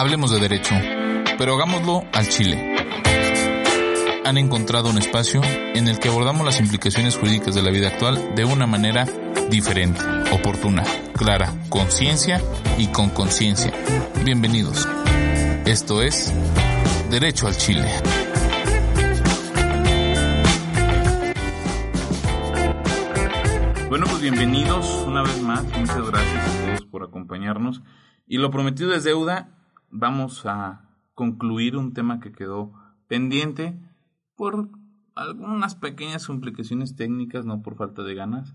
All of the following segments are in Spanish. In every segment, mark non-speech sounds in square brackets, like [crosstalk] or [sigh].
Hablemos de derecho, pero hagámoslo al Chile. Han encontrado un espacio en el que abordamos las implicaciones jurídicas de la vida actual de una manera diferente, oportuna, clara, con ciencia y con conciencia. Bienvenidos. Esto es Derecho al Chile. Bueno, pues bienvenidos una vez más. Muchas gracias a todos por acompañarnos. Y lo prometido es deuda. Vamos a concluir un tema que quedó pendiente por algunas pequeñas implicaciones técnicas, no por falta de ganas.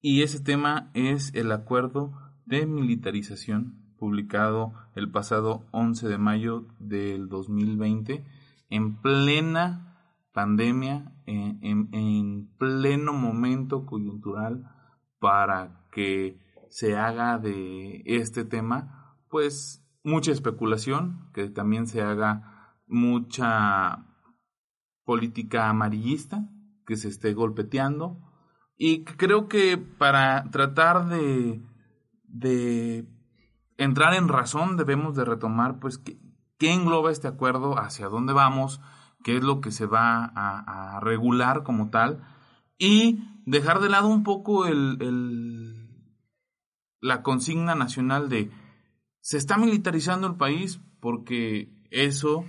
Y ese tema es el acuerdo de militarización publicado el pasado 11 de mayo del 2020 en plena pandemia, en, en, pleno momento coyuntural para que se haga de este tema, pues mucha especulación, que también se haga mucha política amarillista, que se esté golpeteando, y creo que para tratar de, de entrar en razón debemos de retomar pues qué, engloba este acuerdo, hacia dónde vamos, qué es lo que se va a, regular como tal y dejar de lado un poco el, el, la consigna nacional de se está militarizando el país porque eso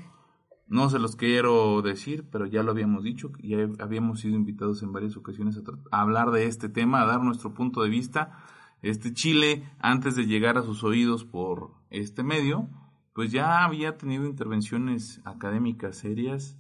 no se los quiero decir, pero ya lo habíamos dicho, ya habíamos sido invitados en varias ocasiones a, hablar de este tema, a dar nuestro punto de vista. Este Chile, antes de llegar a sus oídos por este medio, pues ya había tenido intervenciones académicas serias,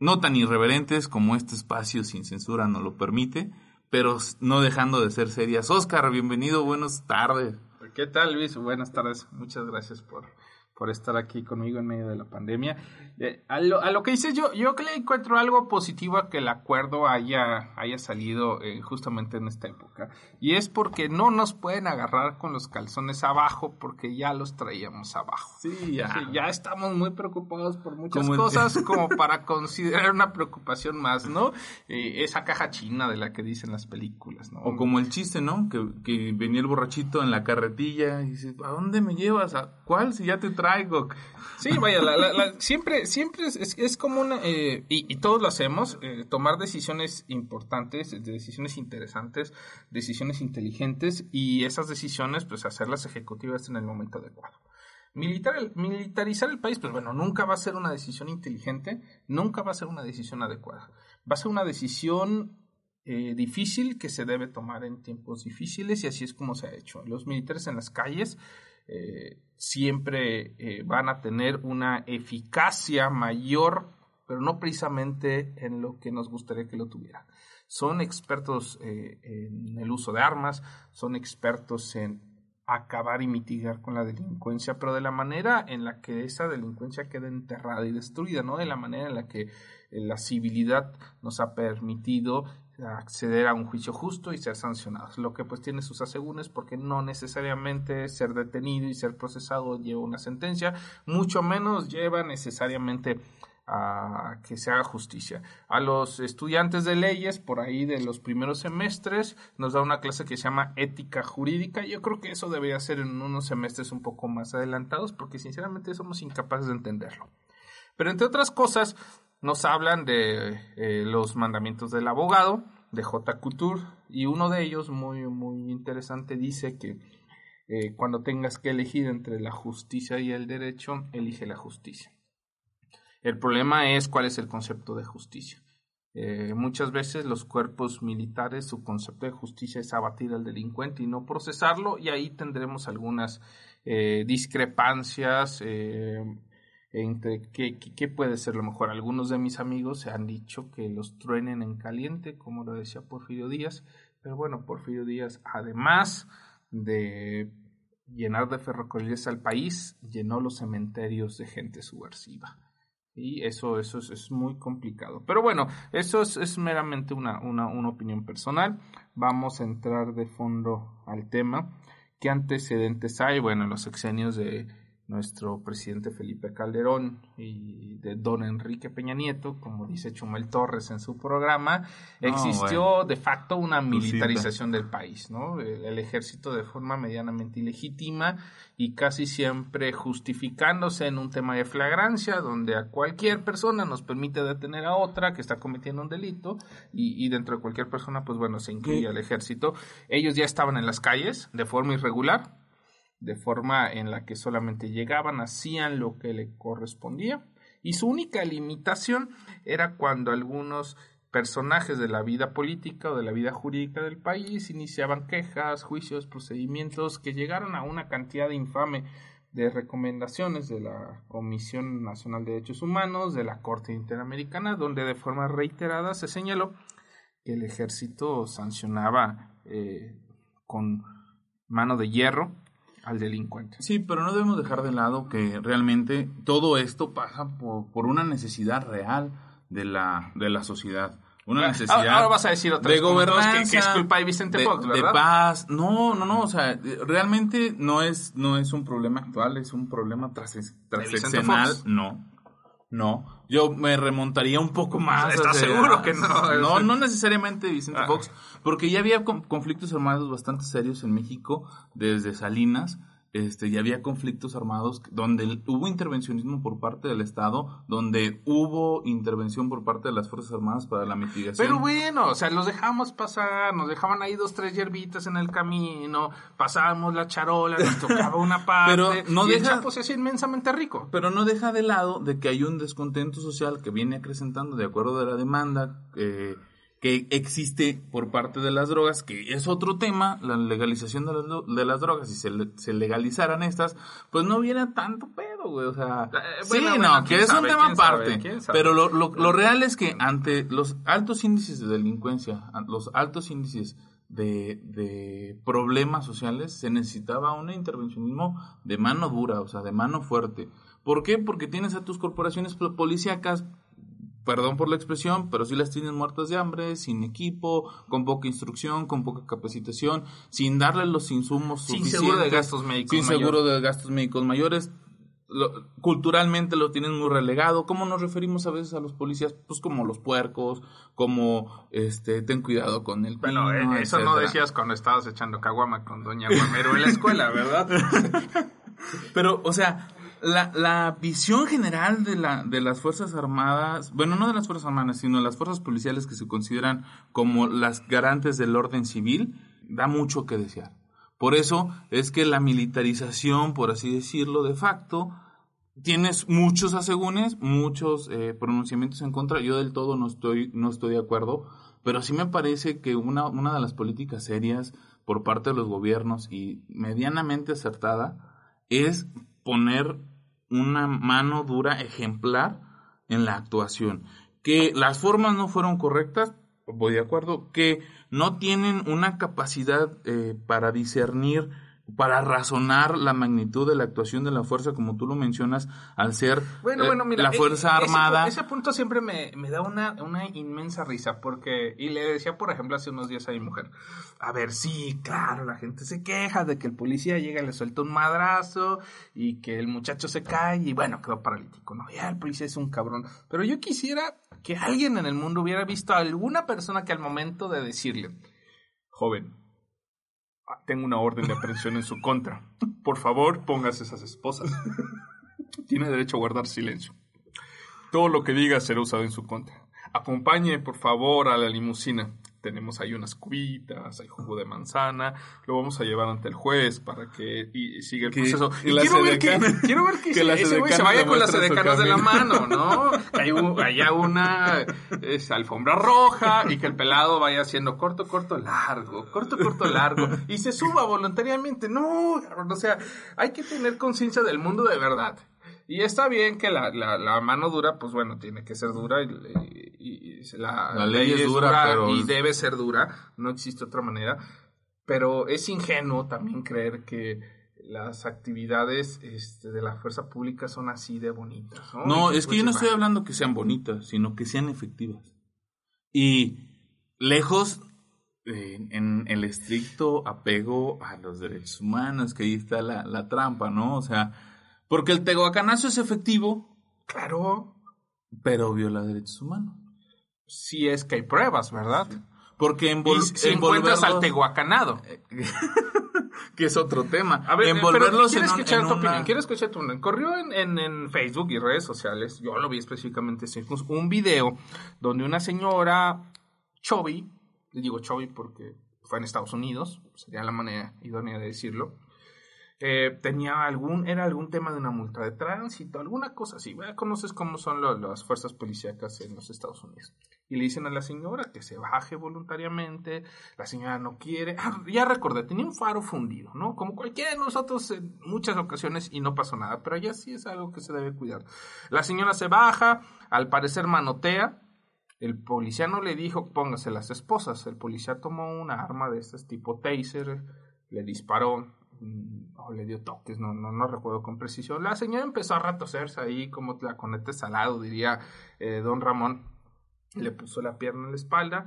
no tan irreverentes como este espacio sin censura nos lo permite, pero no dejando de ser serias. Oscar, bienvenido, buenas tardes. ¿Qué tal, Luis? Buenas tardes. Muchas gracias por, por estar aquí conmigo en medio de la pandemia. Eh, a, lo, a, lo, que dices yo, yo que le encuentro algo positivo a que el acuerdo haya, haya salido eh, justamente en esta época. Y es porque no nos pueden agarrar con los calzones abajo porque ya los traíamos abajo. Sí, ya. ya estamos muy preocupados por muchas cosas [laughs] como para considerar una preocupación más, ¿no? Eh, esa caja china de la que dicen las películas, ¿no? O como el chiste, ¿no? Que, que venía el borrachito en la carretilla y dice, ¿a dónde me llevas? ¿A cuál? Si ya te traigo. Sí, vaya, siempre, siempre es, es como una, eh, y, todos lo hacemos, eh, tomar decisiones importantes, decisiones interesantes, decisiones inteligentes y esas decisiones, pues hacerlas ejecutivas en el momento adecuado. Militar, militarizar el país, pues bueno, nunca va a ser una decisión inteligente, nunca va a ser una decisión adecuada. Va a ser una decisión eh, difícil que se debe tomar en tiempos difíciles y así es como se ha hecho. Los militares en las calles eh, siempre eh, van a tener una eficacia mayor, pero no precisamente en lo que nos gustaría que lo tuviera. Son expertos eh, en el uso de armas, son expertos en acabar y mitigar con la delincuencia, pero de la manera en la que esa delincuencia queda enterrada y destruida, no de la manera en la que la civilidad nos ha permitido acceder a un juicio justo y ser sancionados, lo que pues tiene sus asegúnes porque no necesariamente ser detenido y ser procesado lleva una sentencia, mucho menos lleva necesariamente a que se haga justicia. A los estudiantes de leyes, por ahí de los primeros semestres, nos da una clase que se llama ética jurídica. Yo creo que eso debería ser en unos semestres un poco más adelantados, porque sinceramente somos incapaces de entenderlo. Pero entre otras cosas, nos hablan de eh, los mandamientos del abogado, de J. Couture, y uno de ellos, muy, muy interesante, dice que eh, cuando tengas que elegir entre la justicia y el derecho, elige la justicia. El problema es cuál es el concepto de justicia. Eh, muchas veces los cuerpos militares, su concepto de justicia es abatir al delincuente y no procesarlo, y ahí tendremos algunas discrepancias entre qué, qué, puede ser lo mejor. Algunos de mis amigos se han dicho que los truenen en caliente, como lo decía Porfirio Díaz, pero bueno, Porfirio Díaz, además de llenar de ferrocarriles al país, llenó los cementerios de gente subversiva. Y eso, eso es, muy complicado. Pero bueno, eso es, es meramente una, una, una opinión personal. Vamos a entrar de fondo al tema. ¿Qué antecedentes hay? Bueno, los sexenios de nuestro presidente Felipe Calderón y de don Enrique Peña Nieto, como dice Chumel Torres en su programa, existió de facto una militarización del país, ¿no? El, ejército de forma medianamente ilegítima y casi siempre justificándose en un tema de flagrancia, donde a cualquier persona nos permite detener a otra que está cometiendo un delito y, y dentro de cualquier persona, pues bueno, se incluye al ejército. Ellos ya estaban en las calles de forma irregular, de forma en la que solamente llegaban, hacían lo que le correspondía. Y su única limitación era cuando algunos personajes de la vida política o de la vida jurídica del país iniciaban quejas, juicios, procedimientos que llegaron a una cantidad infame de recomendaciones de la Comisión Nacional de Derechos Humanos, de la Corte Interamericana, donde de forma reiterada se señaló que el ejército sancionaba eh, con mano de hierro al delincuente. Sí, pero no debemos dejar de lado que realmente todo esto pasa por, una necesidad real de la, de la sociedad. Una ah, necesidad ahora vas a decir otra de gobernanza, que, es culpa de Vicente Fox, ¿verdad? De paz. No, no, no, o sea, realmente no es no es un problema actual, es un problema trascendental, no. No, yo me remontaría un poco más. ¿Estás seguro que no? No, no necesariamente Vicente ah. Fox, porque ya había conflictos armados bastante serios en México desde Salinas este, ya había conflictos armados donde hubo intervencionismo por parte del Estado, donde hubo intervención por parte de las Fuerzas Armadas para la mitigación. Pero bueno, o sea, los dejamos pasar, nos dejaban ahí dos, tres hierbitas en el camino, pasábamos la charola, nos [laughs] tocaba una parte, pero no y deja, el se hacía inmensamente rico. Pero no deja de lado de que hay un descontento social que viene acrecentando de acuerdo de la demanda, eh, que existe por parte de las drogas, que es otro tema, la legalización de las, de las drogas, si se, se, legalizaran estas, pues no viene tanto pedo, güey, o sea, eh, sí, no, que es un tema aparte, pero lo, lo, lo, real es que ante los altos índices de delincuencia, los altos índices de, de problemas sociales, se necesitaba un intervencionismo de mano dura, o sea, de mano fuerte. ¿Por qué? Porque tienes a tus corporaciones policíacas perdón por la expresión, pero si las tienen muertas de hambre, sin equipo, con poca instrucción, con poca capacitación, sin darle los insumos sin seguro de gastos médicos sin seguro de gastos médicos mayores. culturalmente lo tienen muy relegado. ¿Cómo nos referimos a veces a los policías? Pues como los puercos, como este ten cuidado con el Bueno, eh, eso no decías cuando estabas echando caguama con doña Guamero en la escuela, ¿verdad? [laughs] Pero, o sea, la, la visión general de, la, de las Fuerzas Armadas, bueno, no de las Fuerzas Armadas, sino de las fuerzas policiales que se consideran como las garantes del orden civil, da mucho que desear. Por eso es que la militarización, por así decirlo, de facto, tienes muchos asegúnes, muchos eh, pronunciamientos en contra. Yo del todo no estoy, no estoy de acuerdo, pero sí me parece que una, una de las políticas serias por parte de los gobiernos y medianamente acertada es poner una mano dura ejemplar en la actuación. Que las formas no fueron correctas, voy de acuerdo, que no tienen una capacidad eh, para discernir para razonar la magnitud de la actuación de la fuerza, como tú lo mencionas, al ser bueno, bueno, mira, la Fuerza Armada. Ese, punto siempre me, me da una, una, inmensa risa, porque, y le decía, por ejemplo, hace unos días a mi mujer, a ver, sí, claro, la gente se queja de que el policía llega y le suelta un madrazo, y que el muchacho se cae, y bueno, quedó paralítico, ¿no? Ya el policía es un cabrón. Pero yo quisiera que alguien en el mundo hubiera visto a alguna persona que al momento de decirle, joven, tengo una orden de aprehensión en su contra. Por favor, póngase esas esposas. Tiene derecho a guardar silencio. Todo lo que diga será usado en su contra. Acompañe, por favor, a la limusina tenemos ahí unas cubitas, hay jugo de manzana, lo vamos a llevar ante el juez para que y, siga el proceso. Y quiero, ver que, quiero ver que, ese güey se vaya con las edecanas de la mano, ¿no? Que haya una es, alfombra roja y que el pelado vaya haciendo corto, corto, largo, corto, corto, largo y se suba voluntariamente. No, o sea, hay que tener conciencia del mundo de verdad. Y está bien que la, la, la, mano dura, pues bueno, tiene que ser dura y, y, la, ley, es dura, y debe ser dura, no existe otra manera. Pero es ingenuo también creer que las actividades este, de la fuerza pública son así de bonitas. No, es que yo no estoy hablando que sean bonitas, sino que sean efectivas. Y lejos en el estricto apego a los derechos humanos, que ahí está la, la trampa, ¿no? O sea, Porque el tehuacanazo es efectivo. Claro. Pero viola derechos humanos. Si es que hay pruebas, ¿verdad? Porque envol si encuentras al tehuacanado. [laughs] que es otro tema. A ver, envolverlos en, escuchar tu opinión. Quiero escuchar tu opinión. Corrió en, en, Facebook y redes sociales, yo lo vi específicamente en un video donde una señora Chovy, le digo Chovy porque fue en Estados Unidos, sería la manera idónea de decirlo, eh, tenía algún, era algún tema de una multa de tránsito, alguna cosa así. Conoces cómo son las fuerzas policíacas en los Estados Unidos. Y le dicen a la señora que se baje voluntariamente, la señora no quiere. Ah, ya recordé, tenía un faro fundido, ¿no? Como cualquiera de nosotros en muchas ocasiones y no pasó nada, pero allá sí es algo que se debe cuidar. La señora se baja, al parecer manotea. El policía no le dijo póngase las esposas. El policía tomó una arma de este tipo taser, le disparó o le dio toques, no, no, no recuerdo con precisión. La señora empezó a ratocerse ahí como conete salado, diría eh, don Ramón. Le puso la pierna en la espalda,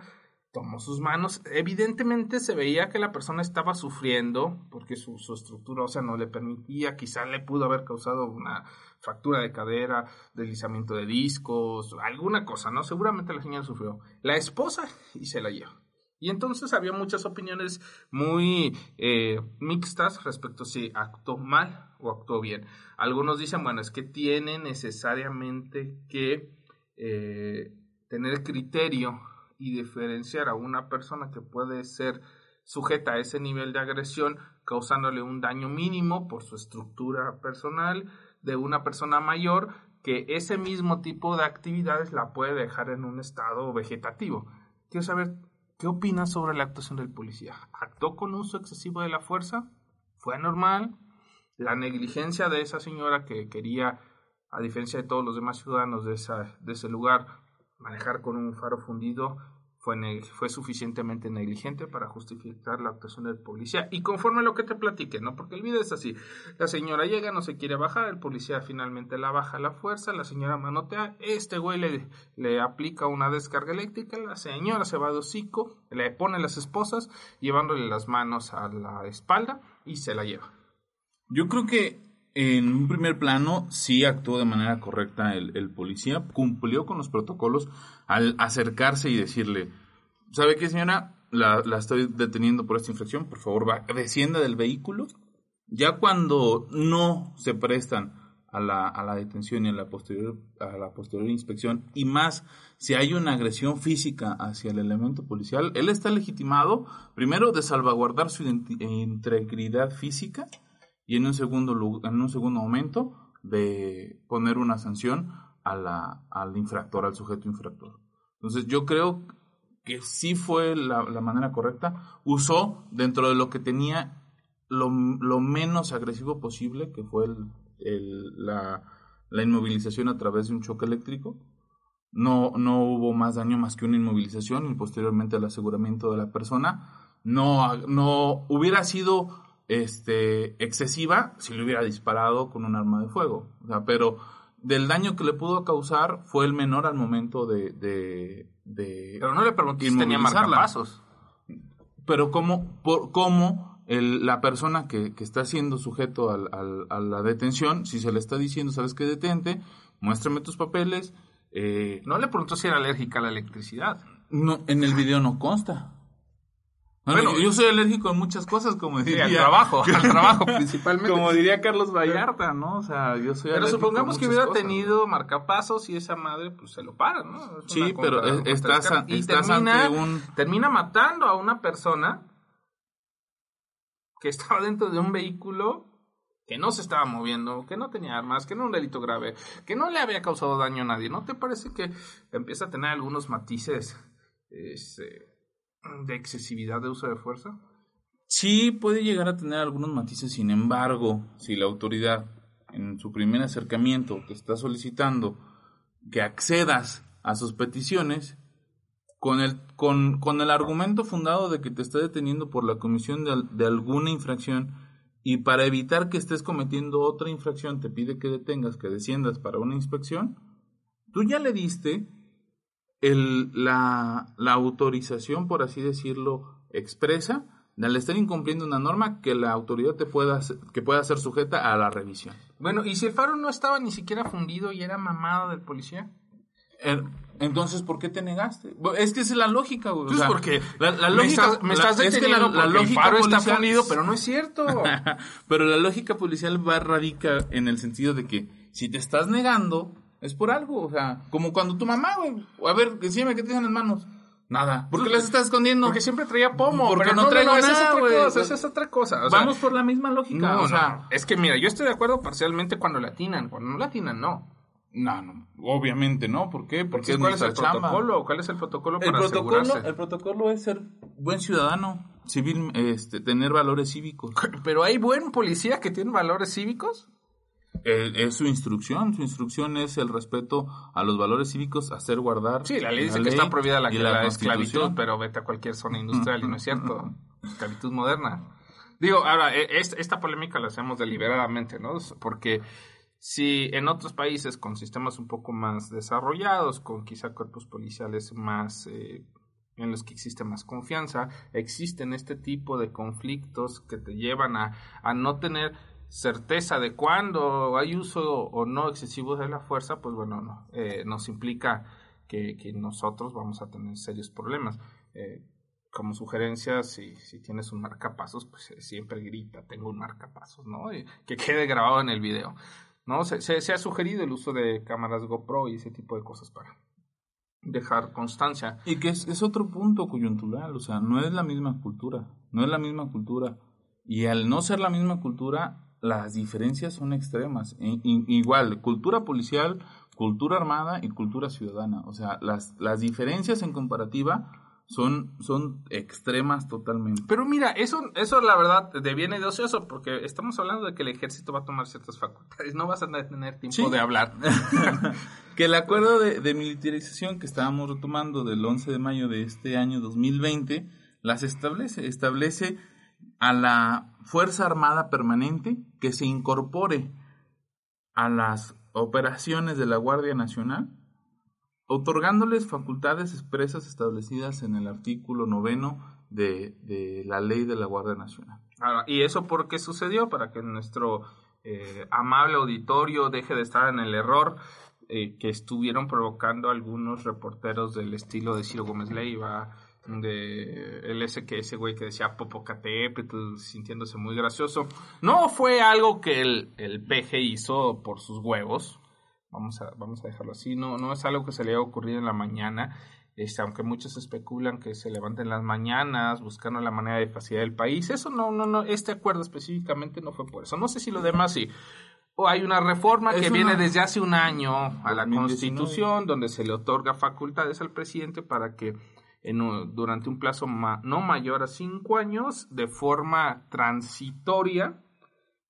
tomó sus manos. Evidentemente se veía que la persona estaba sufriendo porque su, su estructura no le permitía. Quizá le pudo haber causado una fractura de cadera, deslizamiento de discos, alguna cosa, ¿no? Seguramente la señora sufrió. La esposa y se la llevó. Y entonces había muchas opiniones muy eh, mixtas respecto a si actuó mal o actuó bien. Algunos dicen, bueno, es que tiene necesariamente que eh, tener criterio y diferenciar a una persona que puede ser sujeta a ese nivel de agresión causándole un daño mínimo por su estructura personal de una persona mayor que ese mismo tipo de actividades la puede dejar en un estado vegetativo. Quiero saber ¿Qué opinas sobre la actuación del policía? ¿Actuó con uso excesivo de la fuerza? ¿Fue anormal? La negligencia de esa señora que quería, a diferencia de todos los demás ciudadanos de ese lugar, manejar con un faro fundido, fue, fue suficientemente negligente para justificar la actuación del policía. Y conforme a lo que te platiqué, ¿no? Porque el video es así. La señora llega, no se quiere bajar, el policía finalmente la baja a la fuerza, la señora manotea, este güey le, le aplica una descarga eléctrica, la señora se va de hocico, le pone las esposas, llevándole las manos a la espalda y se la lleva. Yo creo que en un primer plano sí actuó de manera correcta el, policía, cumplió con los protocolos al acercarse y decirle, ¿sabe qué señora? La, estoy deteniendo por esta infracción, por favor, va, descienda del vehículo. Ya cuando no se prestan a la, a la detención y a la, posterior, a la posterior inspección, y más si hay una agresión física hacia el elemento policial, él está legitimado, primero, de salvaguardar su integridad física, y en un segundo, en un segundo momento de poner una sanción a la, al infractor, al sujeto infractor. Entonces yo creo que sí fue la, manera correcta. Usó dentro de lo que tenía lo, menos agresivo posible, que fue el, la, la, inmovilización a través de un choque eléctrico. No, no hubo más daño más que una inmovilización y posteriormente el aseguramiento de la persona. No, no hubiera sido este, excesiva si le hubiera disparado con un arma de fuego. O sea, pero del daño que le pudo causar fue el menor al momento de... de, pero no le pregunté si tenía marcapasos. Pero cómo, por, cómo el, la persona que, que, está siendo sujeto al, al, a la detención, si se le está diciendo, sabes que detente, muéstrame tus papeles. Eh, no le preguntó si era alérgica a la electricidad. No, en el video no consta. Bueno, yo soy alérgico a muchas cosas, como diría. al trabajo, [laughs] al trabajo principalmente. Como diría Carlos Vallarta, ¿no? O sea, yo soy Pero supongamos que hubiera tenido marcapasos y esa madre, pues se lo para, ¿no? sí, pero estás, y termina, un... termina matando a una persona que estaba dentro de un vehículo que no se estaba moviendo, que no tenía armas, que no era un delito grave, que no le había causado daño a nadie. ¿No te parece que empieza a tener algunos matices? Este, de excesividad de uso de fuerza? Sí, puede llegar a tener algunos matices, sin embargo, si la autoridad en su primer acercamiento te está solicitando que accedas a sus peticiones, con el, con, con el argumento fundado de que te está deteniendo por la comisión de, de, alguna infracción y para evitar que estés cometiendo otra infracción te pide que detengas, que desciendas para una inspección, tú ya le diste el, la, la autorización, por así decirlo, expresa al estar incumpliendo una norma que la autoridad te pueda que pueda ser sujeta a la revisión. Bueno, ¿y si el faro no estaba ni siquiera fundido y era mamado del policía? Entonces, ¿por qué te negaste? Es que esa es la lógica, güey. Pues porque la, lógica, me estás, es que la, lógica el faro está fundido, pero no es cierto. [laughs] pero la lógica policial va radica en el sentido de que si te estás negando, es por algo. O sea, como cuando tu mamá, güey, a ver, decime qué tienes en las manos. Nada. ¿Por qué las estás escondiendo? Porque siempre traía pomo. Porque pero no, traigo nada, güey. Esa es otra cosa. Vamos por la misma lógica. o sea, es que mira, yo estoy de acuerdo parcialmente cuando latinan. Cuando no latinan, no. No, no, obviamente no. ¿Por qué? Porque ¿Cuál es el protocolo? ¿Cuál es el protocolo para el protocolo, El protocolo es ser buen ciudadano, civil, este, tener valores cívicos. [laughs] ¿Pero hay buen policía que tiene valores cívicos? Eh, es su instrucción. Su instrucción es el respeto a los valores cívicos, hacer guardar. Sí, la ley dice que está prohibida la, la, esclavitud, pero vete a cualquier zona industrial y no es cierto. esclavitud moderna. Digo, ahora, e, esta polémica la hacemos deliberadamente, ¿no? Porque si en otros países con sistemas un poco más desarrollados, con quizá cuerpos policiales más eh, en los que existe más confianza, existen este tipo de conflictos que te llevan a, a no tener certeza de cuándo hay uso o no excesivo de la fuerza, pues bueno, no, eh, nos implica que, que, nosotros vamos a tener serios problemas. Eh, como sugerencia, si, si tienes un marcapasos, pues eh, siempre grita, tengo un marcapasos, ¿no? Y que quede grabado en el video. ¿no? Se, se, ha sugerido el uso de cámaras GoPro y ese tipo de cosas para dejar constancia. Y que es, es otro punto coyuntural, o sea, no es la misma cultura, no es la misma cultura. Y al no ser la misma cultura, las diferencias son extremas. igual, cultura policial, cultura armada y cultura ciudadana. O sea, las, las diferencias en comparativa son, son extremas totalmente. Pero mira, eso, eso la verdad deviene de ocioso, porque estamos hablando de que el ejército va a tomar ciertas facultades, no vas a tener tiempo de hablar. [laughs] que el acuerdo de, de, militarización que estábamos retomando del 11 de mayo de este año 2020, las establece, establece a la Fuerza Armada Permanente que se incorpore a las operaciones de la Guardia Nacional, otorgándoles facultades expresas establecidas en el artículo noveno de, de la ley de la Guardia Nacional. ¿Y eso por qué sucedió? Para que nuestro eh, amable auditorio deje de estar en el error eh, que estuvieron provocando algunos reporteros del estilo de Ciro Gómez Leiva, de el ese que ese güey que decía Popocatépetl sintiéndose muy gracioso. No fue algo que el, el PG hizo por sus huevos. Vamos a, vamos a dejarlo así. No, no es algo que se le haya ocurrido en la mañana. Este, aunque muchos especulan que se levanten las mañanas buscando la manera de facilitar el país. Eso no, no, no, este acuerdo específicamente no fue por eso. No sé si lo demás sí. O hay una reforma que viene desde hace un año a la Constitución donde se le otorga facultades al presidente para que durante un plazo no mayor a cinco años, de forma transitoria,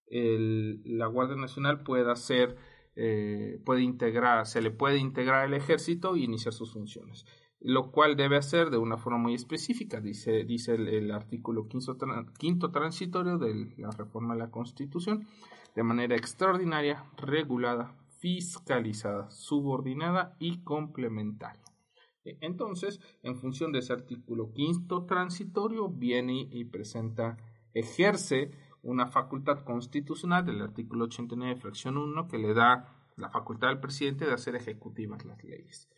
la Guardia Nacional puede hacer, eh, puede integrar, se le puede integrar el ejército y iniciar sus funciones. Lo cual debe hacer de una forma muy específica, dice, dice el, artículo quinto, quinto transitorio de la reforma de la Constitución, de manera extraordinaria, regulada, fiscalizada, subordinada y complementaria. E, entonces, en función de ese artículo quinto transitorio, viene y presenta, ejerce una facultad constitucional del artículo 89, fracción 1, que le da la facultad al presidente de hacer ejecutivas las leyes.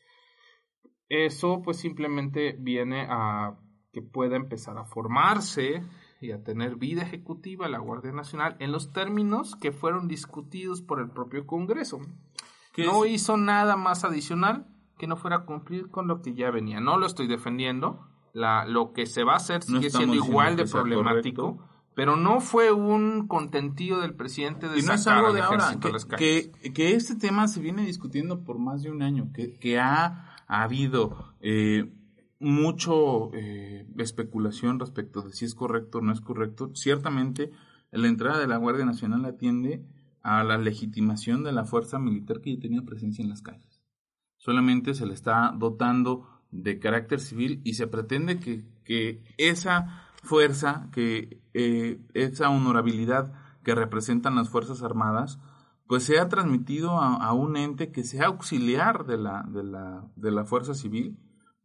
Eso pues simplemente viene a que pueda empezar a formarse y a tener vida ejecutiva la Guardia Nacional en los términos que fueron discutidos por el propio Congreso. No hizo nada más adicional que no fuera a cumplir con lo que ya venía. No lo estoy defendiendo. La, lo que se va a hacer sigue siendo igual de problemático. Pero no fue un contentillo del presidente de y no es algo de ahora, que, que, este tema se viene discutiendo por más de un año, que, que ha, habido eh, mucho eh, especulación respecto de si es correcto o no es correcto. Ciertamente, la entrada de la Guardia Nacional atiende a la legitimación de la fuerza militar que ya tenía presencia en las calles solamente se le está dotando de carácter civil y se pretende que, que esa fuerza, que eh, esa honorabilidad que representan las Fuerzas Armadas, pues sea transmitido a, un ente que sea auxiliar de la, de la, de la fuerza civil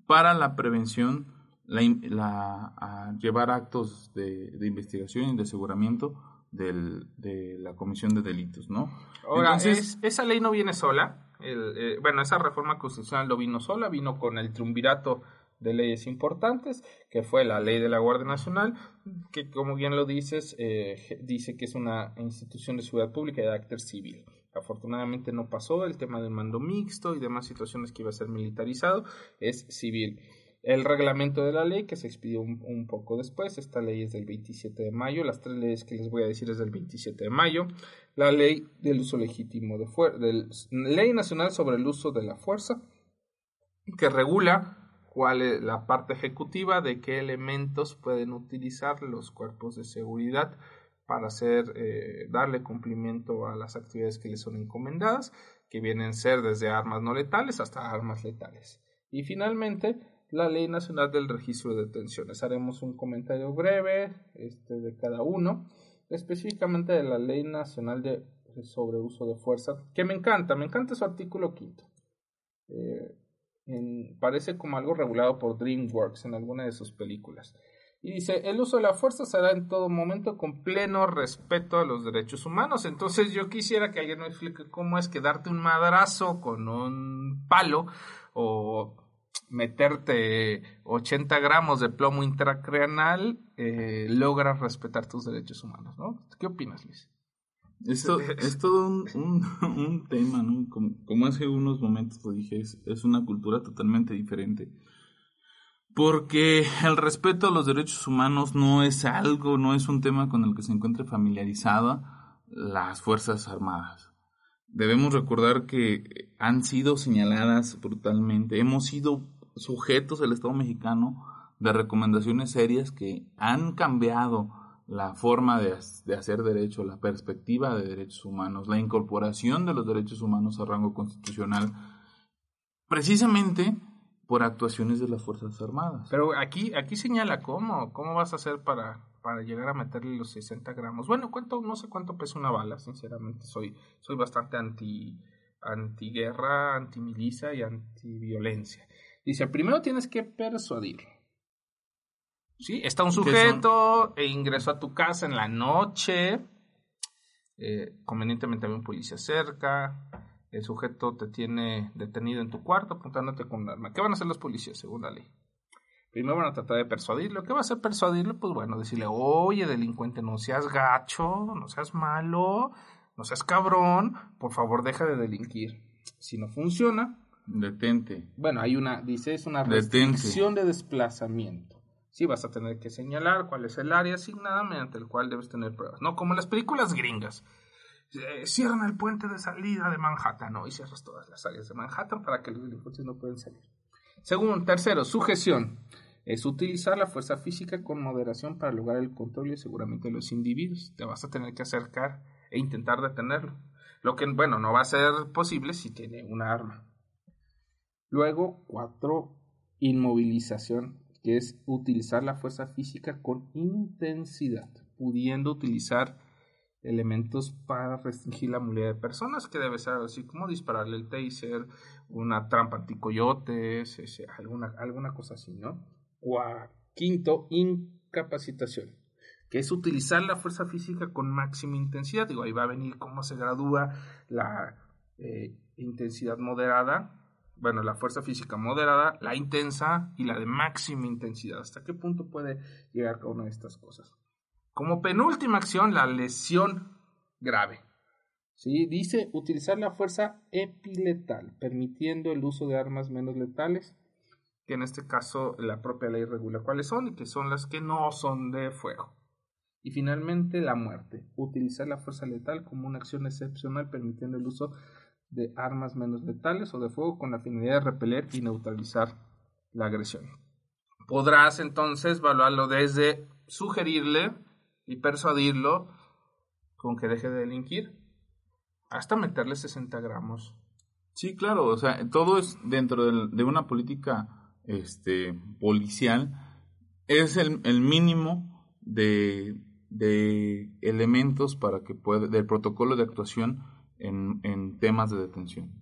para la prevención la, a llevar actos de, de, investigación y de aseguramiento del, de la comisión de delitos, ¿no? Ahora, esa ley no viene sola. Eh, bueno, esa reforma constitucional no vino sola, vino con el triunvirato de leyes importantes, que fue la ley de la Guardia Nacional, que como bien lo dices, eh, dice que es una institución de seguridad pública de carácter civil. Afortunadamente no pasó el tema del mando mixto y demás situaciones que iba a ser militarizado, es civil. El reglamento de la ley, que se expidió un, poco después, esta ley es del 27 de mayo, las tres leyes que les voy a decir es del 27 de mayo, la ley del uso legítimo de fuerza, ley nacional sobre el uso de la fuerza, que regula cuál es la parte ejecutiva de qué elementos pueden utilizar los cuerpos de seguridad para hacer, eh, darle cumplimiento a las actividades que les son encomendadas, que vienen ser desde armas no letales hasta armas letales. Y finalmente, la Ley Nacional del Registro de Detenciones. Haremos un comentario breve este, de cada uno, específicamente de la Ley Nacional de sobre uso de fuerza, que me encanta, me encanta su artículo quinto. Eh, parece como algo regulado por DreamWorks en alguna de sus películas. Y dice, el uso de la fuerza será en todo momento con pleno respeto a los derechos humanos. Entonces yo quisiera que alguien me explique cómo es que darte un madrazo con un palo o meterte 80 gramos de plomo intracraneal eh, logra respetar tus derechos humanos, ¿no? ¿Qué opinas, Luis? Esto es todo un, un, [laughs] tema, ¿no? Como, hace unos momentos lo dije, es, es, una cultura totalmente diferente. Porque el respeto a los derechos humanos no es algo, no es un tema con el que se encuentre familiarizada las Fuerzas Armadas. Debemos recordar que han sido señaladas brutalmente, hemos sido sujetos el Estado mexicano de recomendaciones serias que han cambiado la forma de, hacer derecho, la perspectiva de derechos humanos, la incorporación de los derechos humanos a rango constitucional, precisamente por actuaciones de las Fuerzas Armadas. Pero aquí, aquí señala cómo, cómo vas a hacer para, para llegar a meterle los 60 gramos. Bueno, cuánto, no sé cuánto pesa una bala, sinceramente, soy, soy bastante anti antiguerra, antimilicia y antiviolencia. Dice, primero tienes que persuadirlo. ¿Sí? Está un sujeto e ingresó a tu casa en la noche. Eh, convenientemente había un policía cerca. El sujeto te tiene detenido en tu cuarto apuntándote con un arma. ¿Qué van a hacer los policías según la ley? Primero van a tratar de persuadirlo. ¿Qué va a hacer persuadirlo? Pues bueno, decirle, oye, delincuente, no seas gacho, no seas malo, no seas cabrón, por favor deja de delinquir. Si no funciona, Detente. Bueno, hay una, dice, es una restricción de desplazamiento. Sí, vas a tener que señalar cuál es el área asignada mediante el cual debes tener pruebas. No como las películas gringas. Eh, cierran el puente de salida de Manhattan, ¿no? Y cierras todas las áreas de Manhattan para que los delincuentes no puedan salir. Segundo, tercero, sujeción. Es utilizar la fuerza física con moderación para lograr el control y aseguramiento de los individuos. Te vas a tener que acercar e intentar detenerlo. Lo que, bueno, no va a ser posible si tiene una arma. Luego, cuatro, inmovilización, que es utilizar la fuerza física con intensidad, pudiendo utilizar elementos para restringir la movilidad de personas, que debe ser así como dispararle el taser, una trampa anticoyotes, alguna, alguna cosa así, ¿no? quinto, incapacitación, que es utilizar la fuerza física con máxima intensidad. Digo, ahí va a venir cómo se gradúa la eh, intensidad moderada bueno, la fuerza física moderada, la intensa y la de máxima intensidad. ¿Hasta qué punto puede llegar cada una de estas cosas? Como penúltima acción, la lesión grave. ¿Sí? Dice utilizar la fuerza epiletal, permitiendo el uso de armas menos letales, que en este caso la propia ley regula cuáles son y que son las que no son de fuego. Y finalmente la muerte, utilizar la fuerza letal como una acción excepcional permitiendo el uso de armas menos letales o de fuego con la finalidad de repeler y neutralizar la agresión. Podrás entonces evaluarlo desde sugerirle y persuadirlo con que deje de delinquir hasta meterle 60 gramos. Sí, claro, o sea, todo es dentro de una política este, policial, es el, mínimo de, de elementos para que pueda, del protocolo de actuación en, temas de detención.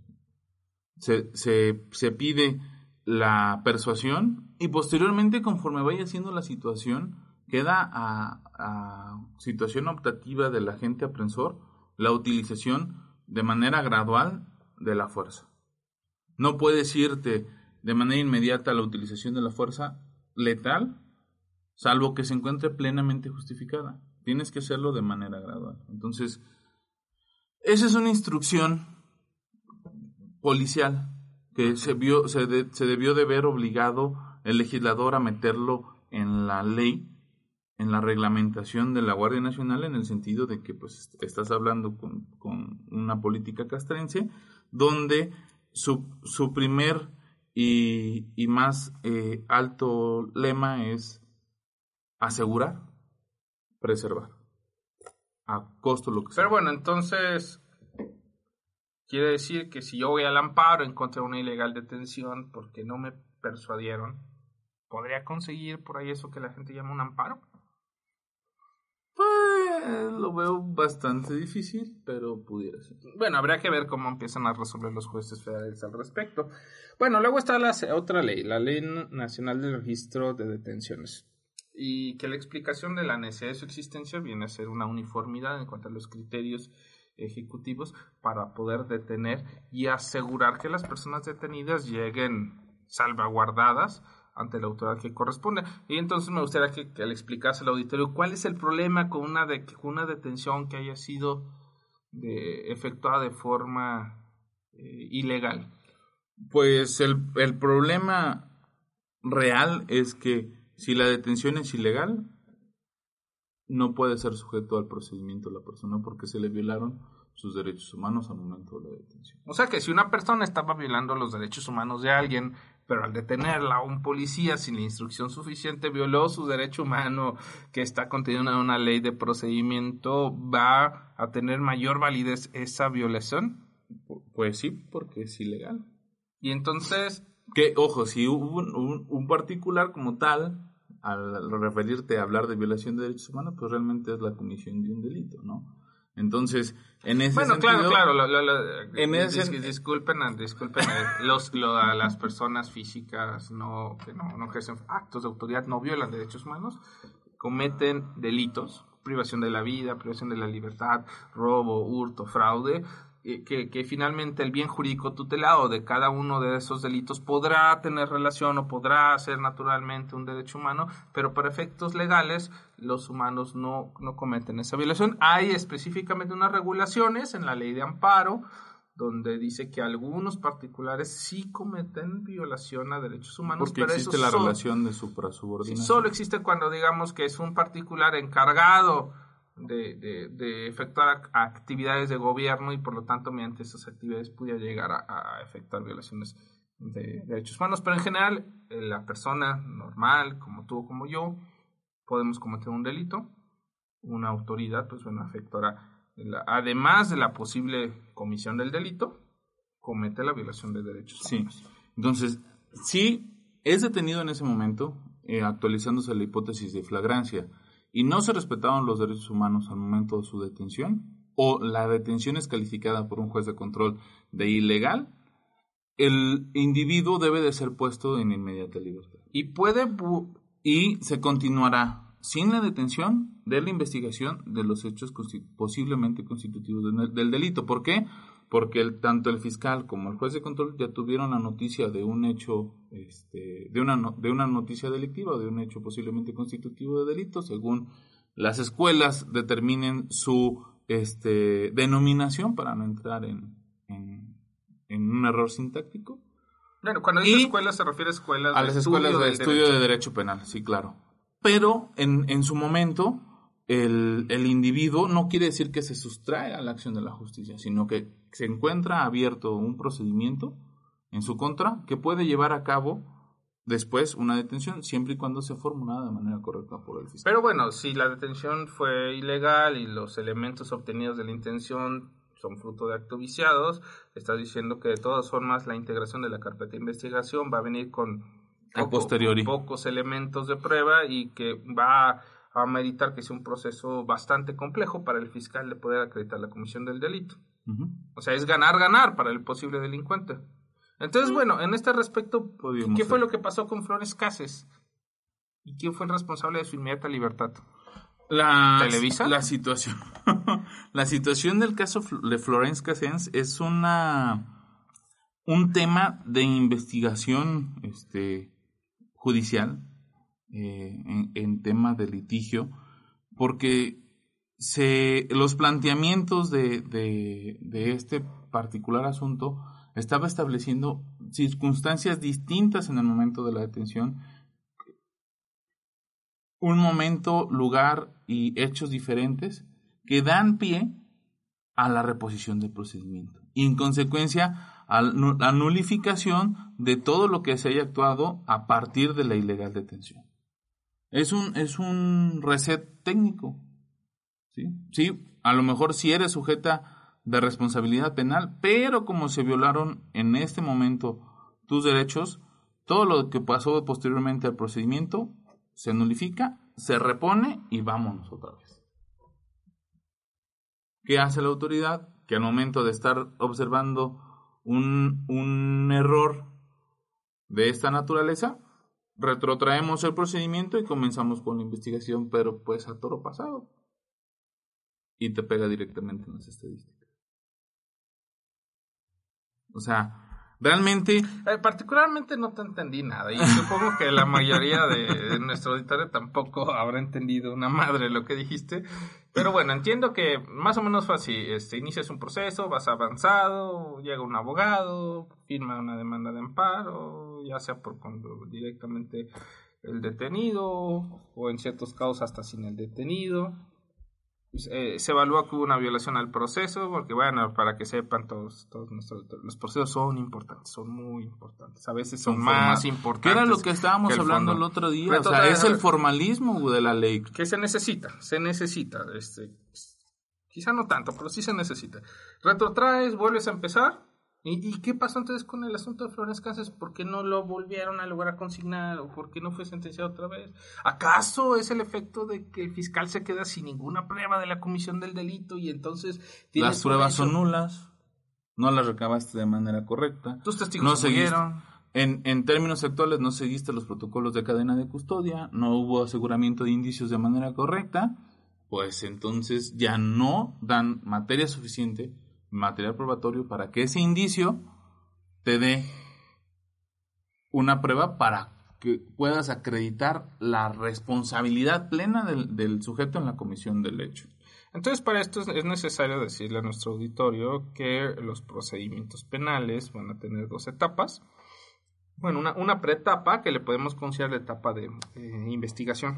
Se, se, se, pide la persuasión y posteriormente conforme vaya siendo la situación queda a, a situación optativa del agente aprensor la utilización de manera gradual de la fuerza. No puedes irte de manera inmediata a la utilización de la fuerza letal, salvo que se encuentre plenamente justificada. Tienes que hacerlo de manera gradual. Entonces, esa es una instrucción policial que se, vio, se, se debió de ver obligado el legislador a meterlo en la ley en la reglamentación de la Guardia Nacional en el sentido de que pues estás hablando con, con una política castrense donde su, su primer y, y más eh, alto lema es asegurar, preservar, a costo lo que sea. Pero bueno, entonces quiere decir que si yo voy al amparo en contra de una ilegal detención porque no me persuadieron, ¿podría conseguir por ahí eso que la gente llama un amparo? Pues lo veo bastante difícil, pero pudiera ser. Bueno, habría que ver cómo empiezan a resolver los jueces federales al respecto. Bueno, luego está la otra ley, la Ley Nacional del Registro de Detenciones. Y que la explicación de la necesidad de su existencia viene a ser una uniformidad en cuanto a los criterios ejecutivos para poder detener y asegurar que las personas detenidas lleguen salvaguardadas ante la autoridad que corresponde. Y entonces me gustaría que, le explicase al auditorio cuál es el problema con una, de, una detención que haya sido efectuada de forma eh, ilegal. Pues el, el problema real es que si la detención es ilegal, no puede ser sujeto al procedimiento de la persona porque se le violaron sus derechos humanos al momento de la detención. O sea que si una persona estaba violando los derechos humanos de alguien, pero al detenerla un policía sin la instrucción suficiente violó su derecho humano que está contenido en una ley de procedimiento, ¿va a tener mayor validez esa violación? Pues sí, porque es ilegal. Y entonces... Que, ojo, si hubo un, un particular como tal, al referirte a hablar de violación de derechos humanos, pues realmente es la comisión de un delito, ¿no? Entonces, en ese bueno, claro, claro. en disculpen, disculpen eh, [laughs] los, a las personas físicas no, que no, no ejercen actos de autoridad, no violan derechos humanos, cometen delitos, privación de la vida, privación de la libertad, robo, hurto, fraude, eh, que, que, finalmente el bien jurídico tutelado de cada uno de esos delitos podrá tener relación o podrá ser naturalmente un derecho humano, pero para efectos legales los humanos no, no cometen esa violación. Hay específicamente unas regulaciones en la ley de amparo donde dice que algunos particulares sí cometen violación a derechos humanos. Porque existe la relación de suprasubordinación. solo existe cuando digamos que es un particular encargado de, de, efectuar actividades de gobierno y por lo tanto mediante esas actividades pudiera llegar a, efectuar violaciones de, derechos humanos. Pero en general, eh, la persona normal, como tú o como yo, podemos cometer un delito. Una autoridad, pues bueno, efectuará, además de la posible comisión del delito, comete la violación de derechos humanos. Sí. Entonces, si es detenido en ese momento, eh, actualizándose la hipótesis de flagrancia, y no se respetaron los derechos humanos al momento de su detención, o la detención es calificada por un juez de control de ilegal, el individuo debe de ser puesto en inmediata libertad. Y puede y se continuará sin la detención de la investigación de los hechos posiblemente constitutivos del delito. ¿Por qué? Porque el, tanto el fiscal como el juez de control ya tuvieron la noticia de un hecho, este, de, una, de una noticia delictiva, de un hecho posiblemente constitutivo de delito, según las escuelas determinen su este, denominación para no entrar en, en, un error sintáctico. Bueno, cuando dice escuelas se refiere a escuelas a las escuelas de estudio de derecho penal, sí, claro. Pero en, en su momento el, el, individuo no quiere decir que se sustrae a la acción de la justicia, sino que se encuentra abierto un procedimiento en su contra que puede llevar a cabo después una detención, siempre y cuando sea formulada de manera correcta por el fiscal. Pero bueno, si la detención fue ilegal y los elementos obtenidos de la intención son fruto de actos viciados, está diciendo que de todas formas la integración de la carpeta de investigación va a venir con, a posteriori. pocos elementos de prueba y que va a va a meditar que sea un proceso bastante complejo para el fiscal de poder acreditar la comisión del delito. O sea, es ganar, ganar para el posible delincuente. Entonces, bueno, en este respecto, Podríamos ¿qué fue lo que pasó con Flores Cases? ¿Y quién fue el responsable de su inmediata libertad? La, ¿Televisa? La situación. [laughs] la situación del caso de Florence Cassens es una un tema de investigación este, judicial eh, en, tema de litigio, porque se, los planteamientos de, de, de este particular asunto estaba estableciendo circunstancias distintas en el momento de la detención un momento, lugar y hechos diferentes que dan pie a la reposición del procedimiento. Y en consecuencia, a la nulificación de todo lo que se haya actuado a partir de la ilegal detención. Es un, es un reset técnico. ¿sí? sí, a lo mejor sí eres sujeta de responsabilidad penal, pero como se violaron en este momento tus derechos, todo lo que pasó posteriormente al procedimiento se nulifica, se repone y vámonos otra vez. ¿Qué hace la autoridad? Que al momento de estar observando un, un error de esta naturaleza, retrotraemos el procedimiento y comenzamos con la investigación, pero pues a toro pasado. Y te pega directamente en las estadísticas. O sea, realmente Eh, particularmente no te entendí nada y supongo que la mayoría de, de nuestro auditorio tampoco habrá entendido una madre lo que dijiste. Pero bueno, entiendo que más o menos fue así. Este, inicias un proceso, vas avanzado, llega un abogado, firma una demanda de amparo, ya sea por cuando directamente el detenido o en ciertos casos hasta sin el detenido. Eh, se evalúa que hubo una violación al proceso, porque bueno, para que sepan todos, todos nuestros, los procesos son importantes, son muy importantes, a veces son, Son más importantes. ¿Qué era lo que estábamos que el hablando fondo. el otro día? O sea, es el formalismo de la ley. que se necesita, se necesita, este, quizá no tanto, pero sí se necesita. Retrotraes, vuelves a empezar. ¿Y, y qué pasó entonces con el asunto de Flores Casas? ¿Por qué no lo volvieron a lograr consignar o por qué no fue sentenciado otra vez? ¿Acaso es el efecto de que el fiscal se queda sin ninguna prueba de la comisión del delito y entonces tiene Las pruebas son nulas, no las recabaste de manera correcta. Tus testigos No murieron. En, en términos actuales no seguiste los protocolos de cadena de custodia, no hubo aseguramiento de indicios de manera correcta, pues entonces ya no dan materia suficiente, material probatorio para que ese indicio te dé una prueba para que puedas acreditar la responsabilidad plena del, del sujeto en la comisión del hecho. Entonces, para esto es- es necesario decirle a nuestro auditorio que los procedimientos penales van a tener dos etapas. Bueno, una, una preetapa que le podemos considerar la etapa de eh, investigación.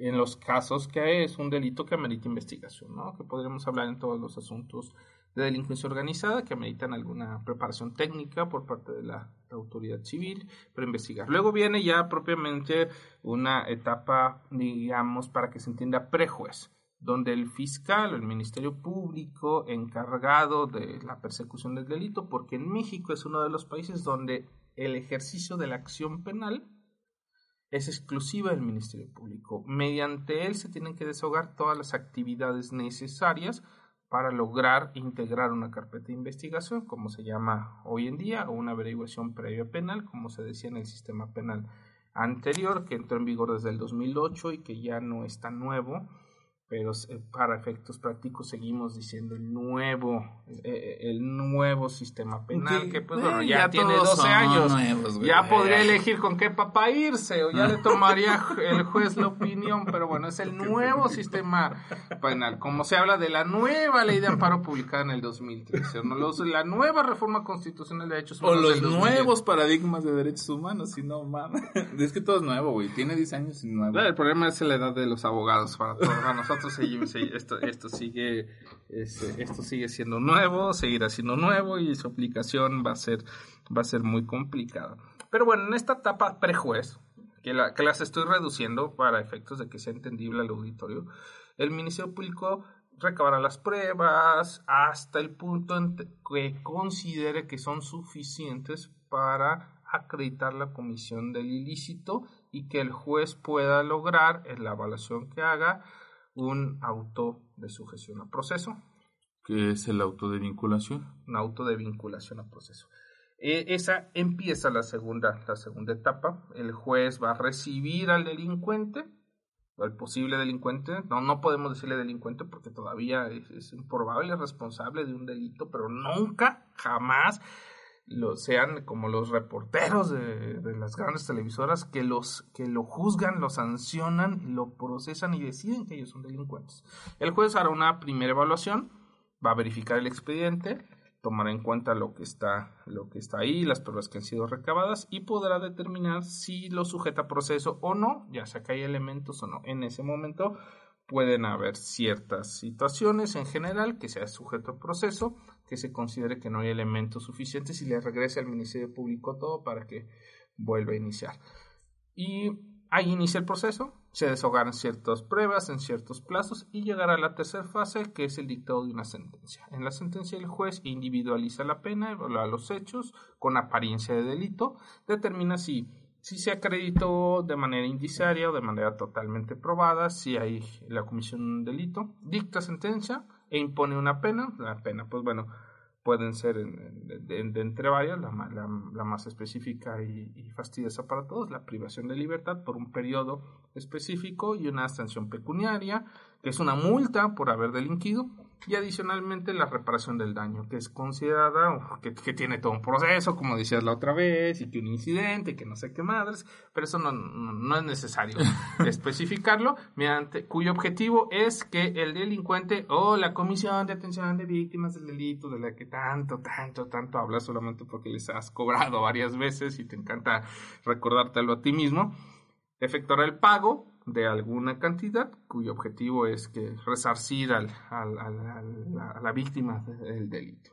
En los casos que es un delito que amerita investigación, ¿no? Que podríamos hablar en todos los asuntos de delincuencia organizada que ameritan alguna preparación técnica por parte de la, autoridad civil para investigar. Luego viene ya propiamente una etapa, digamos, para que se entienda prejuez donde el fiscal o el Ministerio Público encargado de la persecución del delito, porque en México es uno de los países donde el ejercicio de la acción penal es exclusiva del Ministerio Público. Mediante él se tienen que desahogar todas las actividades necesarias para lograr integrar una carpeta de investigación, como se llama hoy en día, o una averiguación previa penal, como se decía en el sistema penal anterior, que entró en vigor desde el 2008 y que ya no es tan nuevo pero eh, para efectos prácticos seguimos diciendo el nuevo eh, el nuevo sistema penal que pues eh, bueno ya, ya tiene todos 12 son años nuevos, ya podría elegir con qué papá irse o ya le tomaría el juez la opinión pero bueno es el nuevo sistema penal como se habla de la nueva ley de amparo publicada en el 2013 ¿no? Los- la nueva reforma constitucional de derechos O humanos los del 2010. nuevos paradigmas de derechos humanos, si no, mames. [laughs] Es que todo es nuevo, güey. Tiene 10 años y nuevo. El problema es la edad de los abogados para todos. Para sigue- sigue- esto, esto sigue este, esto sigue siendo nuevo, seguirá siendo nuevo y su aplicación va a ser va a ser muy complicada. Pero bueno, en esta etapa prejuez, que, la, que las estoy reduciendo para efectos de que sea entendible al auditorio, el Ministerio Público recabará las pruebas hasta el punto en que considere que son suficientes para acreditar la comisión del ilícito y que el juez pueda lograr en la evaluación que haga un auto de sujeción a proceso, Que es el auto de vinculación. un auto de vinculación a proceso. E, esa empieza la segunda, la segunda etapa. El juez va a recibir al delincuente, al posible delincuente. No, no podemos decirle delincuente porque todavía es, es improbable responsable de un delito, pero nunca, jamás lo, sean como los reporteros de, las grandes televisoras que, los, que lo juzgan, lo sancionan, lo procesan y deciden que ellos son delincuentes. El juez hará una primera evaluación, va a verificar el expediente, tomará en cuenta lo que está, lo que está ahí, las pruebas que han sido recabadas y podrá determinar si lo sujeta a proceso o no, ya sea que hay elementos o no. En ese momento pueden haber ciertas situaciones en general que sea sujeto al proceso, que se considere que no hay elementos suficientes y le regrese al Ministerio Público todo para que vuelva a iniciar. Y ahí inicia el proceso, se deshogarán ciertas pruebas en ciertos plazos y llegará a la tercera fase que es el dictado de una sentencia. En la sentencia el juez individualiza la pena, evalúa los hechos con apariencia de delito, determina si si se acreditó de manera indiciaria o de manera totalmente probada, si hay la comisión de un delito, dicta sentencia e impone una pena. La pena, pues bueno, pueden ser de, entre varias, la, más específica y, y, fastidiosa para todos, la privación de libertad por un periodo específico y una sanción pecuniaria, que es una multa por haber delinquido, y adicionalmente la reparación del daño, que es considerada, que, que, tiene todo un proceso, como decías la otra vez, y que un incidente, que no sé qué madres, pero eso no, no, es necesario [laughs] especificarlo, mediante, cuyo objetivo es que el delincuente o la comisión de atención de víctimas del delito, de la que tanto, tanto, tanto hablas solamente porque les has cobrado varias veces y te encanta recordártelo a ti mismo, efectuará el pago de alguna cantidad cuyo objetivo es que resarcir al, al, a la víctima del delito.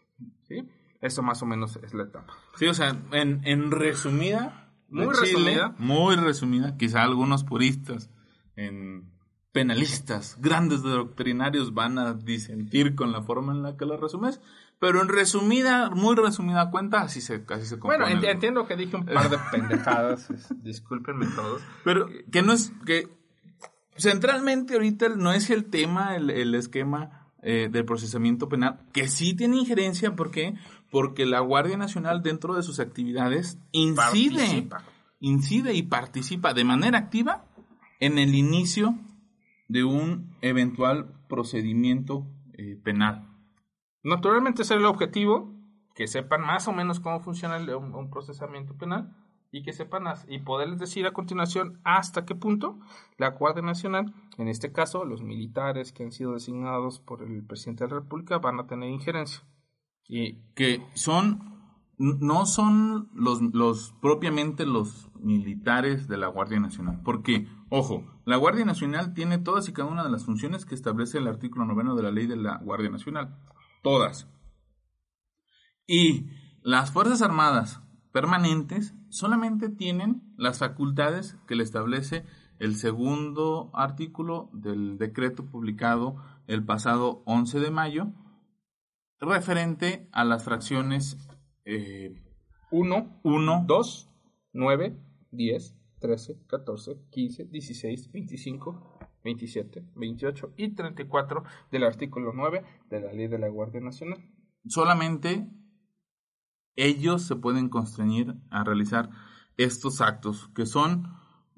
¿sí? Eso más o menos es la etapa. Sí, o sea, en, en resumida, muy resumida, muy resumida, quizá algunos puristas, en penalistas, grandes doctrinarios van a disentir con la forma en la que lo resumes, pero en resumida, muy resumida cuenta, así se, así se Bueno, entiendo que dije un par de [laughs] pendejadas, discúlpenme todos. Pero que no es, que centralmente ahorita no es el tema, el, esquema eh, del procesamiento penal, que sí tiene injerencia, ¿por qué? Porque la Guardia Nacional dentro de sus actividades incide, incide y participa de manera activa en el inicio de un eventual procedimiento eh, penal. Naturalmente ese es el objetivo, que sepan más o menos cómo funciona un, procesamiento penal y que sepan y poderles decir a continuación hasta qué punto la Guardia Nacional, en este caso los militares que han sido designados por el presidente de la República, van a tener injerencia. Y que son, no son los, los propiamente los militares de la Guardia Nacional, porque, ojo, la Guardia Nacional tiene todas y cada una de las funciones que establece el artículo noveno de la ley de la Guardia Nacional todas. Y las Fuerzas Armadas permanentes solamente tienen las facultades que le establece el segundo artículo del decreto publicado el pasado 11 de mayo referente a las fracciones 1, 1, 2, 9, 10, 13, 14, 15, 16, 25, 27, 28 y 34 del artículo 9 de la Ley de la Guardia Nacional. Solamente ellos se pueden constreñir a realizar estos actos, que son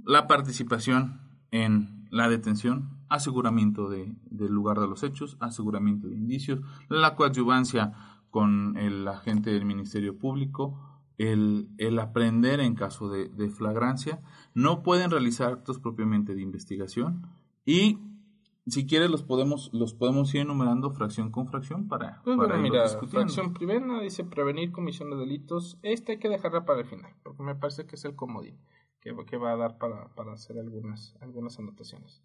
la participación en la detención, aseguramiento de, del lugar de los hechos, aseguramiento de indicios, la coadyuvancia con el agente del Ministerio Público, el, el aprender en caso de, de, flagrancia, no pueden realizar actos propiamente de investigación y si quieres los podemos los podemos ir enumerando fracción con fracción para, pues para mira, fracción primera dice prevenir comisión de delitos. Este hay que dejarla para el final, porque me parece que es el comodín que, que va a dar para, para hacer algunas, algunas anotaciones.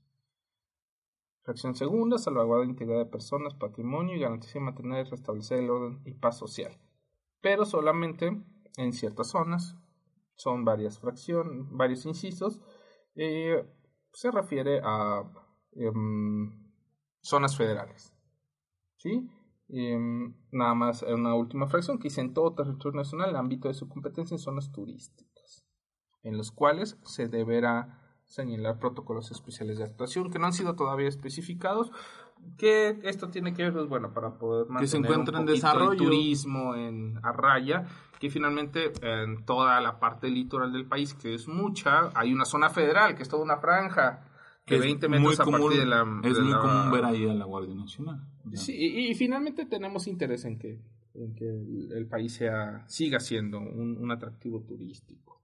Fracción segunda, salvaguarda la integridad de personas, patrimonio y garantía de mantener y restablecer el orden y paz social. Pero solamente en ciertas zonas, son varias fracciones, varios incisos, eh, se refiere a em, zonas federales. ¿Sí? Em, nada más una última fracción que dice en todo territorio nacional el ámbito de su competencia en zonas turísticas, en los cuales se deberá señalar protocolos especiales de actuación que no han sido todavía especificados. que esto tiene que ver, pues, bueno, para poder que se encuentra en desarrollo. El turismo en Arraya, que finalmente en toda la parte litoral del país, que es mucha, hay una zona federal, que es toda una franja que 20 metros a partir de la... Es muy común ver ahí a la Guardia Nacional. Sí, y, finalmente tenemos interés en que, en que el, país sea, siga siendo un, un atractivo turístico.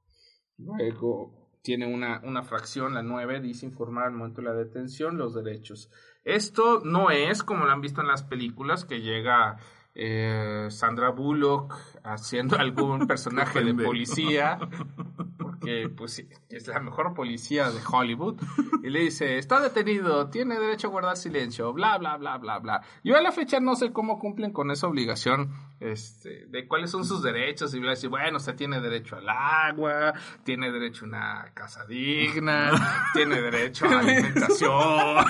Luego tiene una, una fracción, la 9, dice informar al momento de la detención los derechos. Esto no es como lo han visto en las películas, que llega eh, Sandra Bullock haciendo [laughs] algún personaje de policía, [laughs] porque pues es la mejor policía de Hollywood, y le dice, está detenido, tiene derecho a guardar silencio, bla, bla, bla, bla, bla. Yo a la fecha no sé cómo cumplen con esa obligación, este, de cuáles son sus derechos, y voy a decir, bueno, usted tiene derecho al agua, tiene derecho a una casa digna, tiene derecho a alimentación.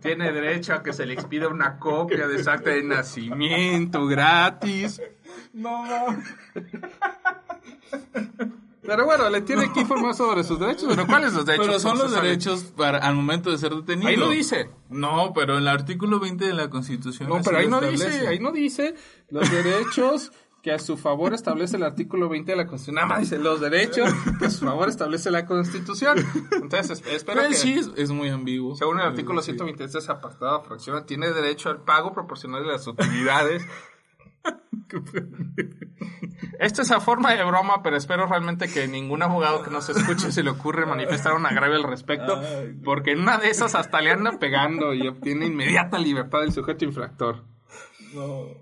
tiene derecho a que se le expida una copia de su acta de nacimiento gratis. No, Pero bueno, le tiene que informar sobre sus derechos. Pero ¿cuáles los derechos? Pero son los derechos para, al momento de ser detenido. Ahí no dice. No, pero en el artículo 20 de la Constitución. No, pero ahí no dice. Ahí no dice los derechos que a su favor establece el artículo 20 de la Constitución. Nada más dice los derechos que a su favor establece la Constitución. Entonces, espero que... Sí, es muy ambiguo. Según el artículo 123, apartado fracción, tiene derecho al pago proporcional de las utilidades [laughs] Esta es a forma de broma, pero espero realmente que ningún abogado que nos escuche se le ocurre manifestar un agravio al respecto, porque en una de esas hasta le anda pegando y obtiene inmediata libertad del sujeto infractor.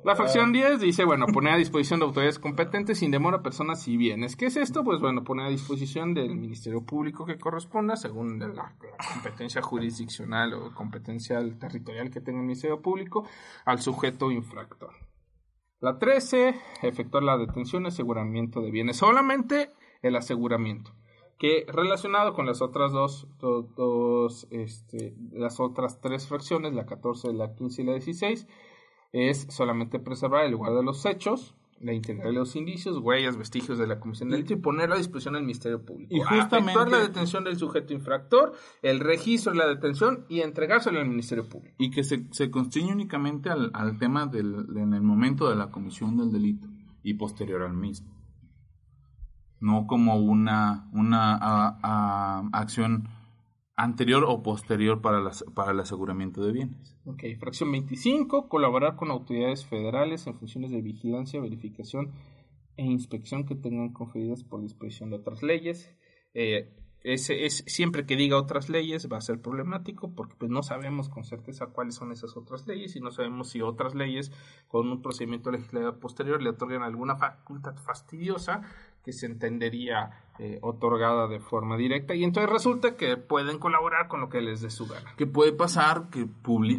La fracción 10 dice, bueno, pone a disposición de autoridades competentes sin demora personas y bienes. ¿Qué es esto? Pues bueno, pone a disposición del Ministerio Público que corresponda, según la, competencia jurisdiccional o competencia territorial que tenga el Ministerio Público, al sujeto infractor. La 13, efectuar la detención y aseguramiento de bienes. Solamente el aseguramiento. Que relacionado con las otras dos, este, las otras tres fracciones, la 14, la 15 y la 16, es solamente preservar el lugar de los hechos, de los indicios, huellas, vestigios de la comisión del delito y poner a disposición del Ministerio Público. Y justamente la detención del sujeto infractor, el registro de la detención y entregárselo al Ministerio Público. Y que se, se constriñe únicamente al, al tema del, en el momento de la comisión del delito y posterior al mismo. No como una, una acción anterior o posterior para, las, para el aseguramiento de bienes. Ok, fracción 25, colaborar con autoridades federales en funciones de vigilancia, verificación e inspección que tengan conferidas por disposición de otras leyes. Eh, es, siempre que diga otras leyes va a ser problemático porque pues, no sabemos con certeza cuáles son esas otras leyes y no sabemos si otras leyes con un procedimiento legislativo posterior le otorgan alguna facultad fastidiosa que se entendería eh, otorgada de forma directa y entonces resulta que pueden colaborar con lo que les dé su gana. Que puede pasar que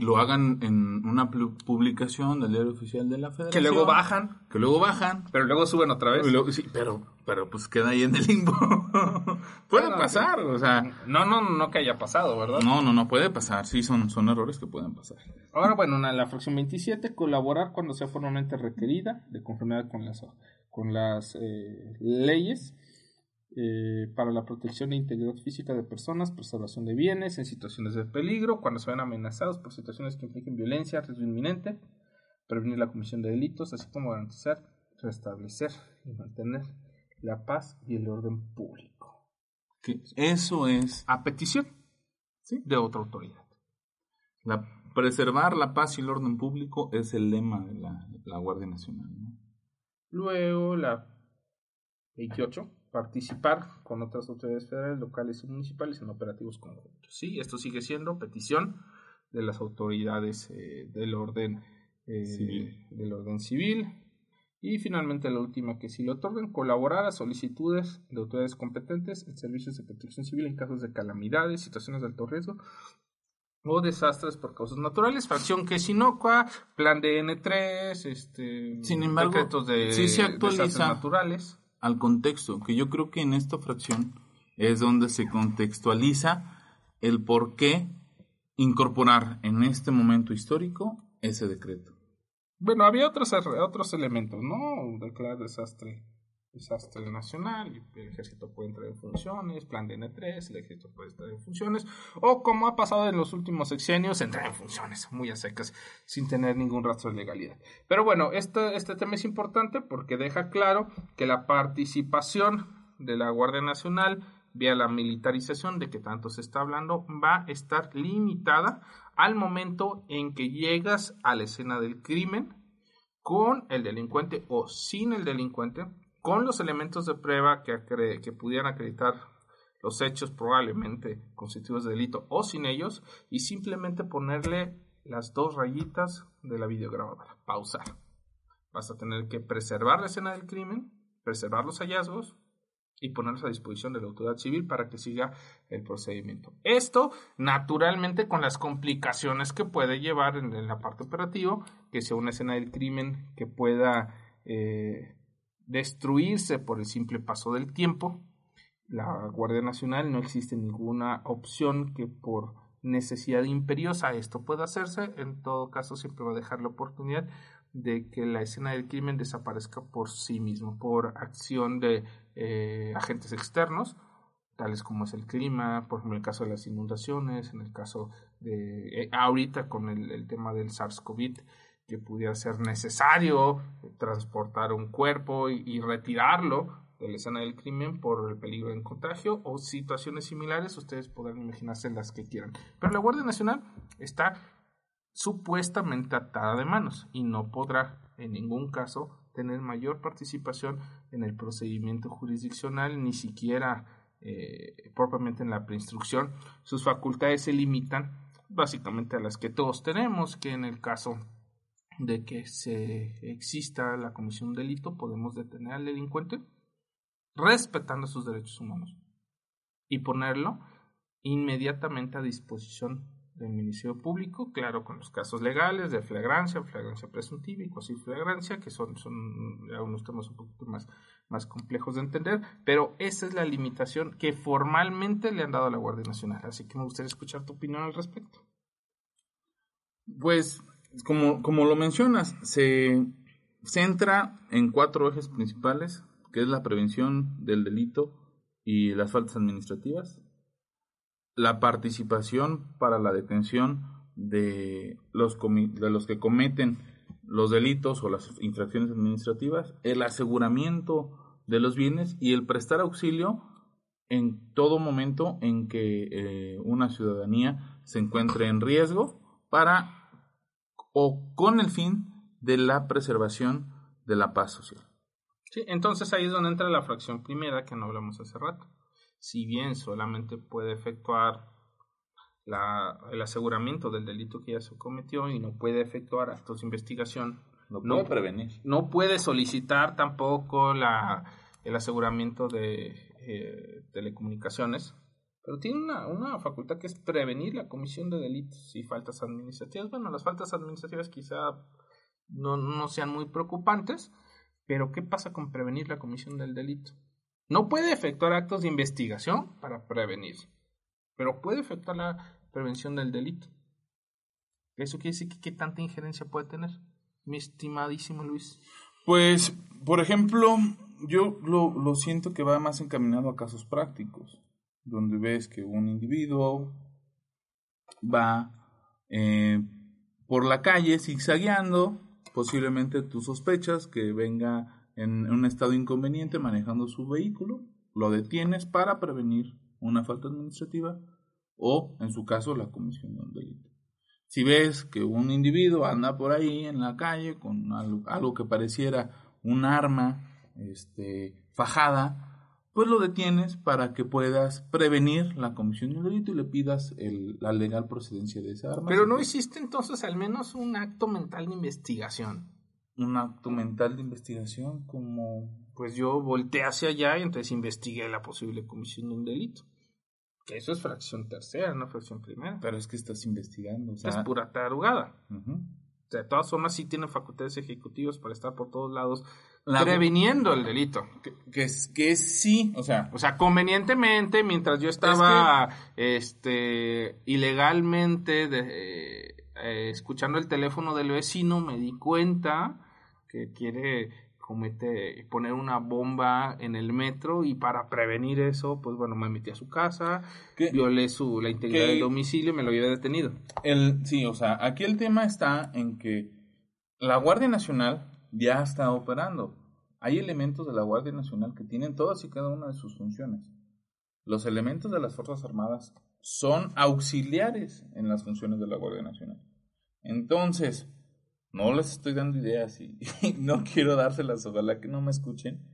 lo hagan en una publicación del diario oficial de la Federación. Que luego bajan. Que luego bajan. Pero luego suben otra vez. sí, pero, pero pues queda ahí en el limbo. [laughs] puede pasar, o sea. No, no, no que haya pasado, ¿verdad? No, no, no puede pasar. Sí, son, son errores que pueden pasar. Ahora, bueno, en la fracción 27, colaborar cuando sea formalmente requerida, de conformidad con las con las eh, leyes eh, para la protección e integridad física de personas, preservación de bienes en situaciones de peligro, cuando se ven amenazados por situaciones que impliquen violencia, riesgo inminente, prevenir la comisión de delitos, así como garantizar, restablecer y mantener la paz y el orden público. eso es a petición de otra autoridad. La, preservar la paz y el orden público es el lema de la, la Guardia Nacional. ¿no? Luego la 28, participar con otras autoridades federales, locales y municipales en operativos conjuntos. Sí, esto sigue siendo petición de las autoridades eh, del orden eh, civil. del orden civil. Y finalmente la última que si le otorgan colaborar a solicitudes de autoridades competentes en servicios de protección civil en casos de calamidades, situaciones de alto riesgo o desastres por causas naturales, fracción que es inocua, plan de N3, este, Sin embargo, decretos de sí se actualiza naturales. Al contexto, que yo creo que en esta fracción es donde se contextualiza el por qué incorporar en este momento histórico ese decreto. Bueno, había otros, otros elementos, ¿no? Declarar desastre desastre nacional, el ejército puede entrar en funciones, plan de N3, el ejército puede entrar en funciones, o como ha pasado en los últimos sexenios, entrar en funciones muy a secas, sin tener ningún rastro de legalidad. Pero bueno, este, este tema es importante porque deja claro que la participación de la Guardia Nacional vía la militarización de que tanto se está hablando, va a estar limitada al momento en que llegas a la escena del crimen con el delincuente o sin el delincuente, con los elementos de prueba que, pudieran acreditar los hechos probablemente constituidos de delito o sin ellos, y simplemente ponerle las dos rayitas de la videograbadora, pausar. Vas a tener que preservar la escena del crimen, preservar los hallazgos, y ponerlos a disposición de la autoridad civil para que siga el procedimiento. Esto, naturalmente, con las complicaciones que puede llevar en, la parte operativa, que sea una escena del crimen que pueda eh, destruirse por el simple paso del tiempo. La Guardia Nacional no existe ninguna opción que por necesidad imperiosa esto pueda hacerse. En todo caso, siempre va a dejar la oportunidad de que la escena del crimen desaparezca por sí mismo, por acción de eh, agentes externos, tales como es el clima, por ejemplo, en el caso de las inundaciones, en el caso de eh, ahorita con el, tema del SARS-CoV, que pudiera ser necesario transportar un cuerpo y, retirarlo de la escena del crimen por el peligro de contagio o situaciones similares, ustedes podrán imaginarse las que quieran. Pero la Guardia Nacional está supuestamente atada de manos y no podrá en ningún caso tener mayor participación en el procedimiento jurisdiccional, ni siquiera eh, propiamente en la preinstrucción. Sus facultades se limitan básicamente a las que todos tenemos, que en el caso de que se exista la comisión de delito, podemos detener al delincuente respetando sus derechos humanos y ponerlo inmediatamente a disposición del Ministerio Público, claro, con los casos legales de flagrancia, flagrancia presuntiva y flagrancia, que son, son unos temas un poquito más, más complejos de entender, pero esa es la limitación que formalmente le han dado a la Guardia Nacional. Así que me gustaría escuchar tu opinión al respecto. Pues, como, como lo mencionas, se centra en cuatro ejes principales, que es la prevención del delito y las faltas administrativas, la participación para la detención de los, de los que cometen los delitos o las infracciones administrativas, el aseguramiento de los bienes y el prestar auxilio en todo momento en que eh, una ciudadanía se encuentre en riesgo para o con el fin de la preservación de la paz social. Sí, entonces ahí es donde entra la fracción primera que no hablamos hace rato si bien solamente puede efectuar el aseguramiento del delito que ya se cometió y no puede efectuar actos de investigación. No puede prevenir. No puede solicitar tampoco la, el aseguramiento de eh, telecomunicaciones, pero tiene una, una, facultad que es prevenir la comisión de delitos y faltas administrativas. Bueno, las faltas administrativas quizá no, no sean muy preocupantes, pero ¿qué pasa con prevenir la comisión del delito? No puede efectuar actos de investigación para prevenir, pero puede efectuar la prevención del delito. ¿Eso quiere decir que qué tanta injerencia puede tener, mi estimadísimo Luis? Pues, por ejemplo, yo lo, lo siento que va más encaminado a casos prácticos, donde ves que un individuo va eh, por la calle zigzagueando, posiblemente tú sospechas que venga en un estado inconveniente manejando su vehículo, lo detienes para prevenir una falta administrativa o, en su caso, la comisión de un delito. Si ves que un individuo anda por ahí en la calle con algo, que pareciera un arma este, fajada, pues lo detienes para que puedas prevenir la comisión de un delito y le pidas la legal procedencia de esa arma. Pero no hiciste entonces al menos un acto mental de investigación un acto mental de investigación como pues yo volteé hacia allá y entonces investigué la posible comisión de un delito. Que eso es fracción tercera, no fracción primera. Pero es que estás investigando. O sea... Es pura tarugada. O sea, de todas formas sí tienen facultades ejecutivas para estar por todos lados previniendo el delito. Que, es, que sí, o sea... O sea, convenientemente, mientras yo estaba este ilegalmente de, eh, escuchando el teléfono del vecino, me di cuenta que quiere comete poner una bomba en el metro y para prevenir eso, pues bueno, me metí a su casa, violé su, la integridad del domicilio y me lo había detenido. El, sí, o sea, aquí el tema está en que la Guardia Nacional ya está operando. Hay elementos de la Guardia Nacional que tienen todas y cada una de sus funciones. Los elementos de las Fuerzas Armadas son auxiliares en las funciones de la Guardia Nacional. Entonces, no les estoy dando ideas y, [laughs] no quiero dárselas, ojalá que no me escuchen,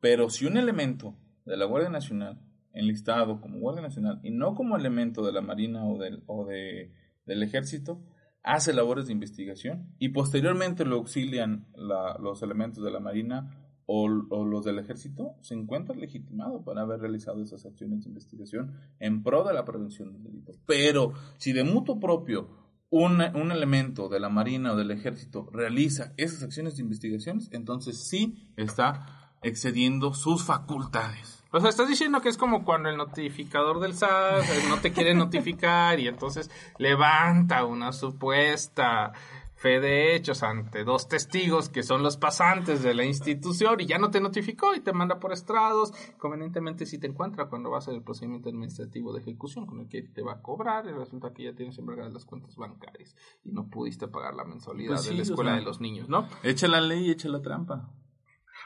pero si un elemento de la Guardia Nacional, enlistado como Guardia Nacional y no como elemento de la Marina o del, o de, del Ejército, hace labores de investigación y posteriormente lo auxilian los elementos de la Marina o, los del ejército, se encuentra legitimado para haber realizado esas acciones de investigación en pro de la prevención del delito. Pero si de mutuo propio un, un elemento de la Marina o del ejército realiza esas acciones de investigación, entonces sí está excediendo sus facultades. O sea, estás diciendo que es como cuando el notificador del SAT no te quiere notificar y entonces levanta una supuesta fe de hechos ante dos testigos que son los pasantes de la institución y ya no te notificó y te manda por estrados, convenientemente si te encuentra cuando va a hacer el procedimiento administrativo de ejecución con el que te va a cobrar y resulta que ya tienes embargadas las cuentas bancarias y no pudiste pagar la mensualidad pues de la escuela de los niños, ¿no? Echa la ley y echa la trampa.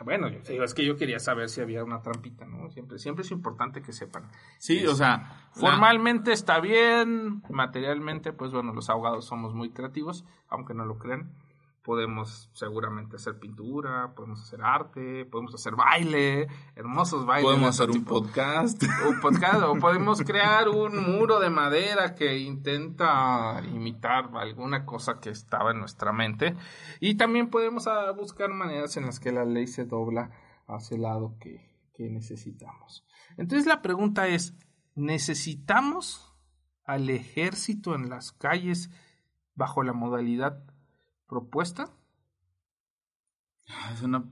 Bueno, es que yo quería saber si había una trampita, ¿no? Siempre, siempre es importante que sepan. Sí, o sea, formalmente está bien, materialmente, pues bueno, los abogados somos muy creativos, aunque no lo crean podemos seguramente hacer pintura, podemos hacer arte, podemos hacer baile, hermosos bailes. Podemos hacer un podcast. Un podcast, o podemos [laughs] crear un muro de madera que intenta imitar alguna cosa que estaba en nuestra mente. Y también podemos ah, buscar maneras en las que la ley se dobla hacia el lado que, que necesitamos. Entonces la pregunta es, ¿necesitamos al ejército en las calles bajo la modalidad propuesta? Ah, es una,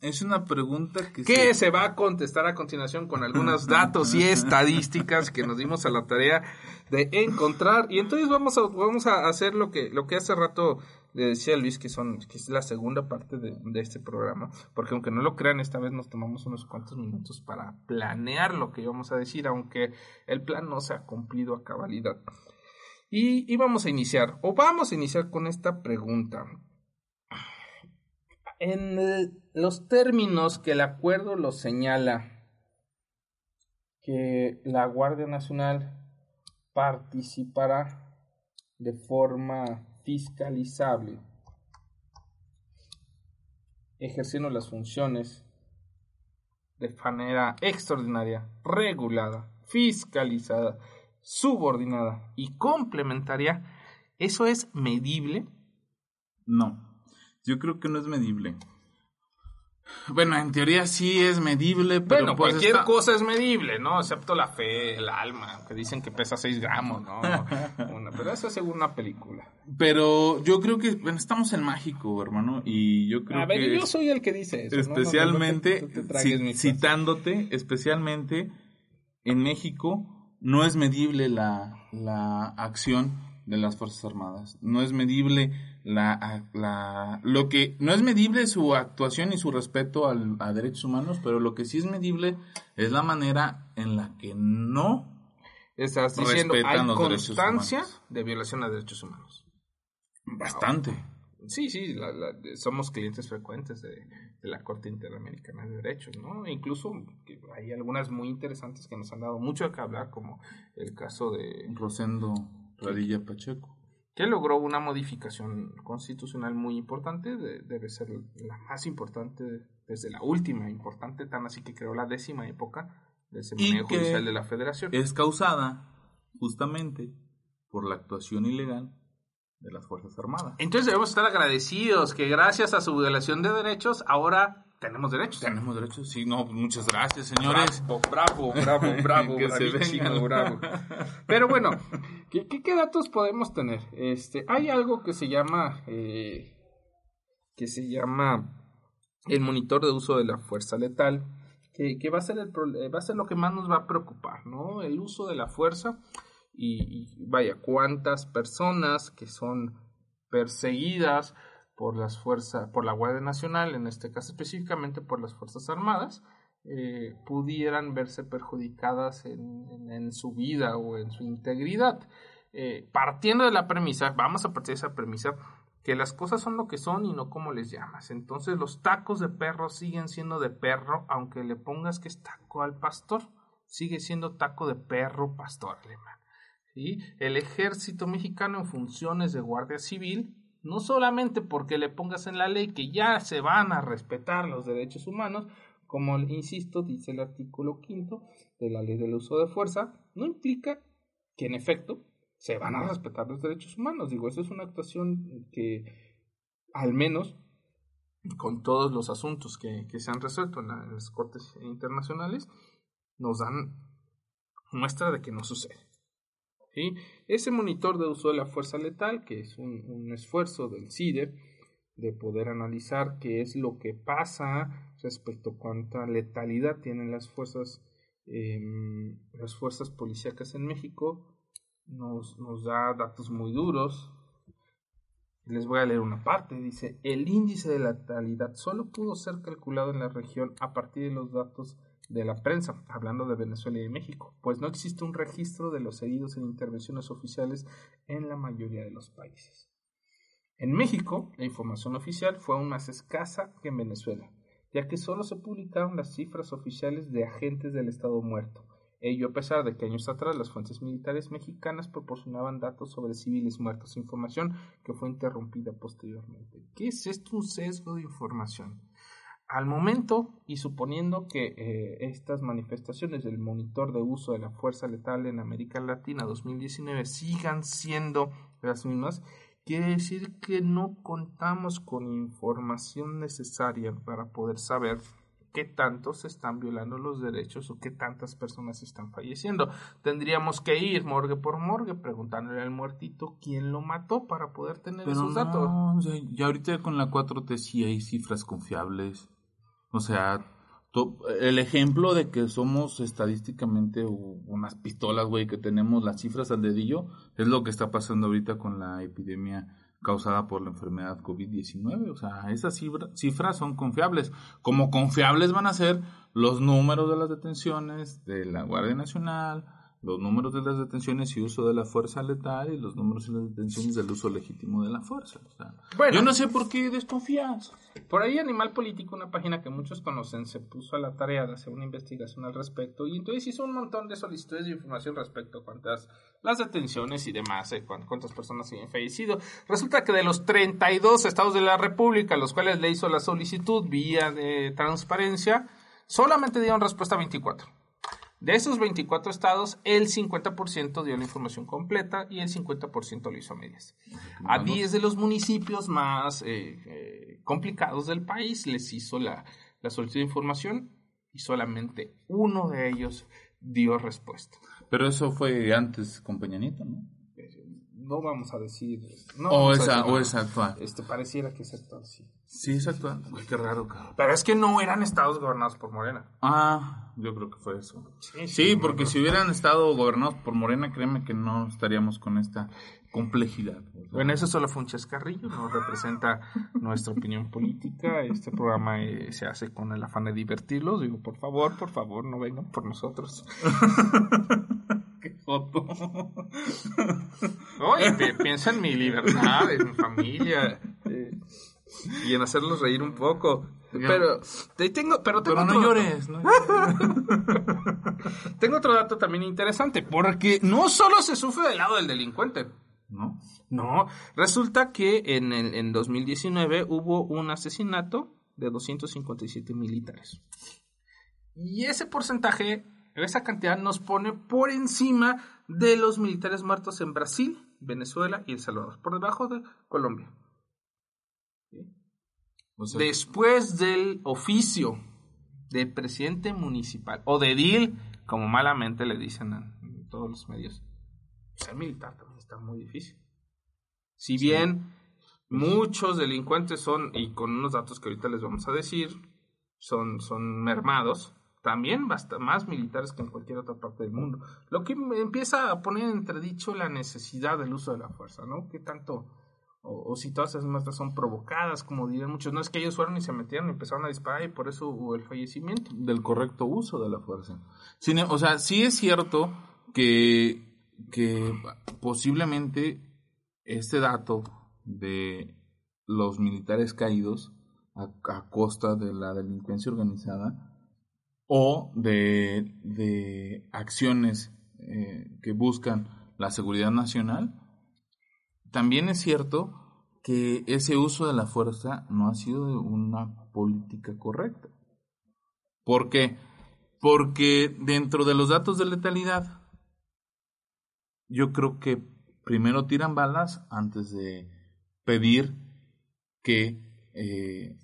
es, una pregunta que... Que se... va a contestar a continuación con algunos [laughs] datos y estadísticas que nos dimos a la tarea de encontrar. Y entonces vamos a, vamos a hacer lo que, lo que hace rato le decía Luis, que, son, que es la segunda parte de, de este programa. Porque aunque no lo crean, esta vez nos tomamos unos cuantos minutos para planear lo que íbamos a decir, aunque el plan no se ha cumplido a cabalidad. Y, vamos a iniciar, o vamos a iniciar con esta pregunta. En los términos que el acuerdo lo señala, que la Guardia Nacional participará de forma fiscalizable, ejerciendo las funciones de manera extraordinaria, regulada, fiscalizada subordinada y complementaria, ¿eso es medible? No, yo creo que no es medible. Bueno, en teoría sí es medible, pero bueno, pues cualquier cosa es medible, ¿no? Excepto la fe, el alma, que dicen que pesa 6 gramos, ¿no? [laughs] pero eso es según una película. Pero yo creo que bueno, estamos en mágico, hermano, y yo creo A ver, yo soy el que dice eso. Especialmente, citándote, especialmente en México no es medible la, la acción de las Fuerzas Armadas. No es medible la, la, lo que, no es medible su actuación y su respeto al, a derechos humanos, pero lo que sí es medible es la manera en la que no estás diciendo hay constancia de violación a derechos humanos. Bastante. Sí, sí, somos clientes frecuentes de, la Corte Interamericana de Derechos, ¿no? Incluso hay algunas muy interesantes que nos han dado mucho que hablar, como el caso de... Rosendo Radilla Pacheco. Que logró una modificación constitucional muy importante, debe ser la más importante desde la última importante, tan así que creó la décima época del Seminario Judicial de la Federación. Es causada justamente por la actuación ilegal de las Fuerzas Armadas. Entonces debemos estar agradecidos que gracias a su violación de derechos ahora tenemos derechos. Tenemos derechos, sí, no, muchas gracias, señores. Bravo, bravo, bravo, [laughs] bravo, que bravo. Pero bueno, ¿qué, ¿qué, datos podemos tener? Este, hay algo que se llama, eh, que se llama el monitor de uso de la fuerza letal, que, que va a ser el va a ser lo que más nos va a preocupar, ¿no? El uso de la fuerza y, vaya, cuántas personas que son perseguidas por las fuerzas, por la Guardia Nacional, en este caso específicamente por las Fuerzas Armadas, eh, pudieran verse perjudicadas en, en, su vida o en su integridad. Eh, partiendo de la premisa, vamos a partir de esa premisa, que las cosas son lo que son y no como les llamas. Entonces los tacos de perro siguen siendo de perro, aunque le pongas que es taco al pastor, sigue siendo taco de perro pastor alemán. ¿Sí? El ejército mexicano en funciones de guardia civil no solamente porque le pongas en la ley que ya se van a respetar los derechos humanos, como insisto, dice el artículo quinto de la ley del uso de fuerza, no implica que en efecto se van a respetar los derechos humanos. Digo, eso es una actuación que al menos con todos los asuntos que, se han resuelto en, las cortes internacionales, nos dan muestra de que no sucede. Ese monitor de uso de la fuerza letal, que es un, esfuerzo del CIDE de poder analizar qué es lo que pasa respecto a cuánta letalidad tienen las fuerzas, em, las fuerzas policíacas en México, nos, nos da datos muy duros. Les voy a leer una parte. Dice, el índice de letalidad solo pudo ser calculado en la región a partir de los datos de la prensa, hablando de Venezuela y de México, pues no existe un registro de los heridos en intervenciones oficiales en la mayoría de los países. En México, la información oficial fue aún más escasa que en Venezuela, ya que solo se publicaron las cifras oficiales de agentes del Estado muerto, ello a pesar de que años atrás las fuentes militares mexicanas proporcionaban datos sobre civiles muertos, información que fue interrumpida posteriormente. ¿Qué es esto? Un sesgo de información. Al momento, y suponiendo que eh, estas manifestaciones del monitor de uso de la fuerza letal en América Latina 2019 sigan siendo las mismas, quiere decir que no contamos con información necesaria para poder saber qué tanto se están violando los derechos o qué tantas personas están falleciendo. Tendríamos que ir morgue por morgue preguntándole al muertito quién lo mató para poder tener esos datos. ya ahorita con la 4T sí hay cifras confiables. O sea, el ejemplo de que somos estadísticamente unas pistolas, güey, que tenemos las cifras al dedillo, es lo que está pasando ahorita con la epidemia causada por la enfermedad COVID-19. O sea, esas cifras son confiables. Como confiables van a ser los números de las detenciones de la Guardia Nacional, los números de las detenciones y uso de la fuerza letal y los números de las detenciones del uso legítimo de la fuerza. bueno, yo no sé por qué desconfías. Por ahí Animal Político, una página que muchos conocen, se puso a la tarea de hacer una investigación al respecto y entonces hizo un montón de solicitudes de información respecto a cuántas las detenciones y demás, eh, cuántas personas habían fallecido. Resulta que de los 32 estados de la República, los cuales le hizo la solicitud vía de transparencia, solamente dieron respuesta a 24. De esos 24 estados, el 50% dio la información completa y el 50% lo hizo a medias. A 10 de los municipios más eh, eh, complicados del país les hizo la, la solicitud de información y solamente uno de ellos dio respuesta. Pero eso fue antes con Peña ¿no? no vamos a decir. No o, esa, o es actual. Este, pareciera que es actual, sí. Sí, es actual. qué raro, cabrón. Pero es que no eran estados gobernados por Morena. Ah, yo creo que fue eso. Sí, porque si hubieran estado gobernados por Morena, créeme que no estaríamos con esta complejidad. Bueno, eso solo fue un chascarrillo, no representa [laughs] nuestra opinión política. Este programa eh, se hace con el afán de divertirlos. Digo, por favor, por favor, no vengan por nosotros. [laughs] Qué foto. Oye, piensa en mi libertad, en mi familia. Eh, y en hacerlos reír un poco. Pero te tengo, pero, tengo no llores. No [laughs] tengo otro dato también interesante, porque no solo se sufre del lado del delincuente. ¿No? No, resulta que en, el, en 2019 hubo un asesinato de 257 militares. Y ese porcentaje, esa cantidad nos pone por encima de los militares muertos en Brasil, Venezuela y El Salvador, por debajo de Colombia. Después del oficio de presidente municipal o de DIL, como malamente le dicen en todos los medios, ser militar también está muy difícil. Si bien muchos delincuentes son, y con unos datos que ahorita les vamos a decir, son, son mermados, también basta más militares que en cualquier otra parte del mundo. Lo que empieza a poner en entredicho la necesidad del uso de la fuerza, ¿no? ¿Qué tanto o, si todas esas muertes son provocadas, como dirían muchos. No es que ellos fueron y se metieron y empezaron a disparar y por eso hubo el fallecimiento. Del correcto uso de la fuerza. o sea, sí es cierto que, que posiblemente este dato de los militares caídos a, costa de la delincuencia organizada o de, de acciones eh, que buscan la seguridad nacional, también es cierto que ese uso de la fuerza no ha sido una política correcta. ¿Por qué? Porque dentro de los datos de letalidad, yo creo que primero tiran balas antes de pedir que eh,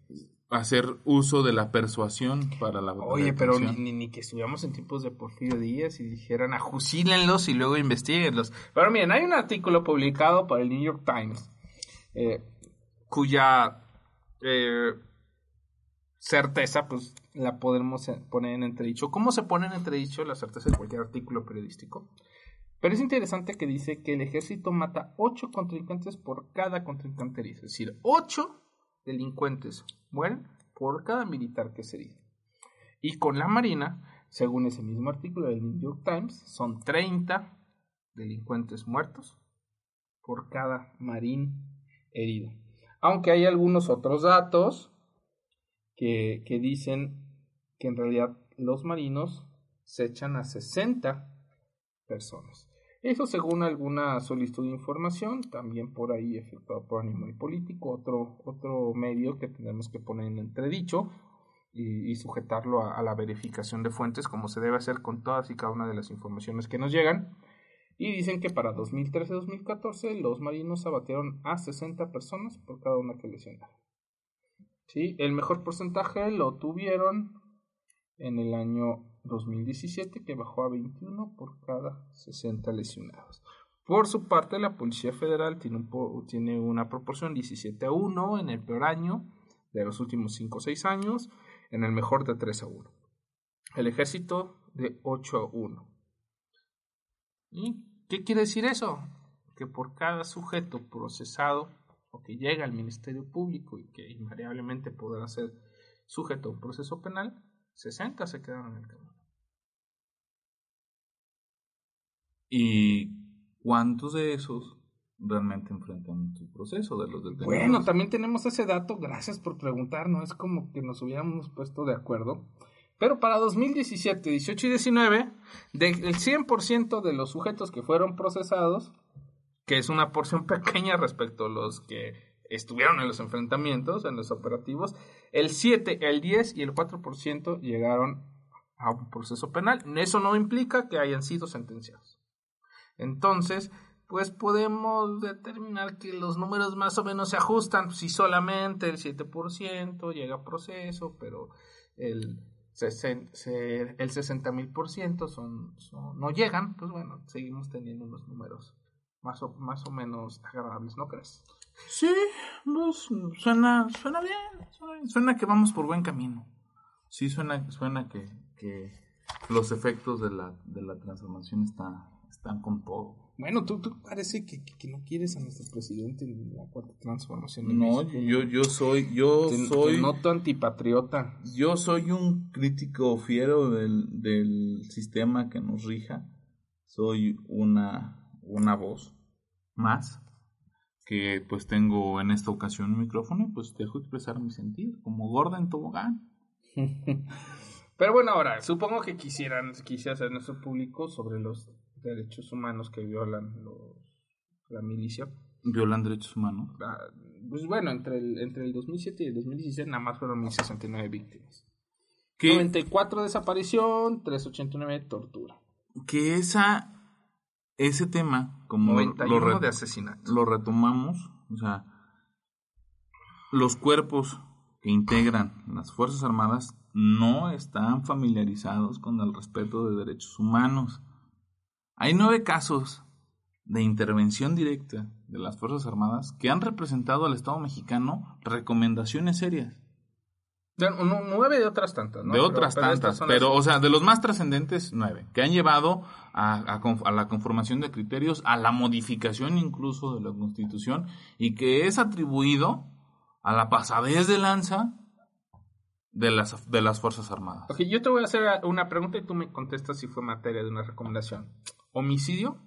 hacer uso de la persuasión para la Oye, pero ni, ni, que estuviéramos en tiempos de Porfirio Díaz y dijeran ajusílenlos y luego investiguenlos. Pero miren, hay un artículo publicado por el New York Times eh, cuya eh, certeza pues la podemos poner en entredicho. ¿Cómo se pone en entredicho la certeza de cualquier artículo periodístico? Pero es interesante que dice que el ejército mata ocho contrincantes por cada contrincante. Es decir, ocho delincuentes mueren por cada militar que se herido. Y con la Marina, según ese mismo artículo del New York Times, son 30 delincuentes muertos por cada marín herido. Aunque hay algunos otros datos que, que dicen que en realidad los marinos se echan a 60 personas. Eso según alguna solicitud de información, también por ahí efectuado por ánimo y político, otro, otro medio que tenemos que poner en entredicho y, y sujetarlo a, la verificación de fuentes, como se debe hacer con todas y cada una de las informaciones que nos llegan. Y dicen que para 2013-2014 los marinos abatieron a 60 personas por cada una que lesionaron. ¿Sí? El mejor porcentaje lo tuvieron en el año 2017 que bajó a 21 por cada 60 lesionados. Por su parte, la Policía Federal tiene, un tiene una proporción 17 a 1 en el peor año de los últimos 5 o 6 años, en el mejor de 3 a 1. El ejército de 8 a 1. ¿Y qué quiere decir eso? Que por cada sujeto procesado o que llega al Ministerio Público y que invariablemente podrá ser sujeto a un proceso penal, 60 se quedaron en el camino. ¿Y cuántos de esos realmente enfrentan su proceso de los detenidos? Bueno, también tenemos ese dato, gracias por preguntar, no es como que nos hubiéramos puesto de acuerdo. Pero para 2017, 18 y 19, del 100% de los sujetos que fueron procesados, que es una porción [laughs] pequeña respecto a los que estuvieron en los enfrentamientos, en los operativos, el 7, el 10 y el 4% llegaron a un proceso penal. Eso no implica que hayan sido sentenciados. Entonces, pues podemos determinar que los números más o menos se ajustan si solamente el 7% llega a proceso, pero el, el 60 mil por ciento son, no llegan, pues bueno, seguimos teniendo unos números más o, más o menos agradables, ¿no crees? Sí, pues, suena, suena bien, suena, que vamos por buen camino. Sí, suena, suena que, que los efectos de la, de la transformación está, están con todo. Bueno, tú, tú parece que, que, no quieres a nuestro presidente en la cuarta transformación. no, yo, yo soy, yo soy. noto antipatriota. Yo soy un crítico fiero del, del sistema que nos rija. Soy una, una voz más que pues tengo en esta ocasión un micrófono y pues dejo expresar mi sentido, como gorda en tobogán. [laughs] Pero bueno, ahora, supongo que quisieran, quisiera hacer nuestro público sobre los derechos humanos que violan los, la milicia. ¿Violan derechos humanos? Ah, pues bueno, entre el, entre el 2007 y el 2016 nada más fueron 1069 víctimas. ¿Qué? 94 desaparición, 389 tortura. Que esa ese tema, como lo, de asesinato. lo retomamos, o sea, los cuerpos que integran las Fuerzas Armadas no están familiarizados con el respeto de derechos humanos. Hay nueve casos de intervención directa de las Fuerzas Armadas que han representado al Estado mexicano recomendaciones serias. De, no, nueve de otras tantas, ¿no? De otras pero tantas, pero, las- o sea, de los más trascendentes, nueve, que han llevado a, a conf- a la conformación de criterios, a la modificación incluso de la Constitución, y que es atribuido a la pasadez de lanza de las, de las Fuerzas Armadas. Ok, yo te voy a hacer una pregunta y tú me contestas si fue materia de una recomendación. ¿Homicidio?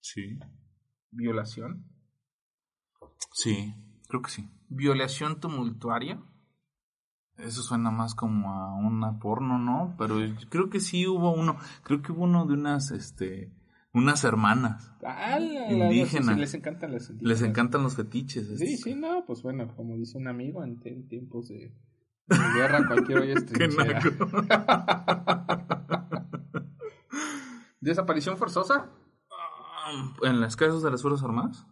Sí. ¿Violación? Sí, creo que sí. ¿Violación tumultuaria? Eso suena más como a una porno, ¿no? Pero yo creo que sí hubo uno, creo que hubo uno de unas, este, unas hermanas. Ah, la- la- Indígena. sí, les encantan las indígenas. Les encantan los fetiches. Sí, estos. sí, no, pues bueno, como dice un amigo, en, en tiempos de guerra cualquier hoy es [laughs] trinchera. [laughs] ¿Desaparición forzosa? Ah, ¿En las casas de las Fuerzas Armadas?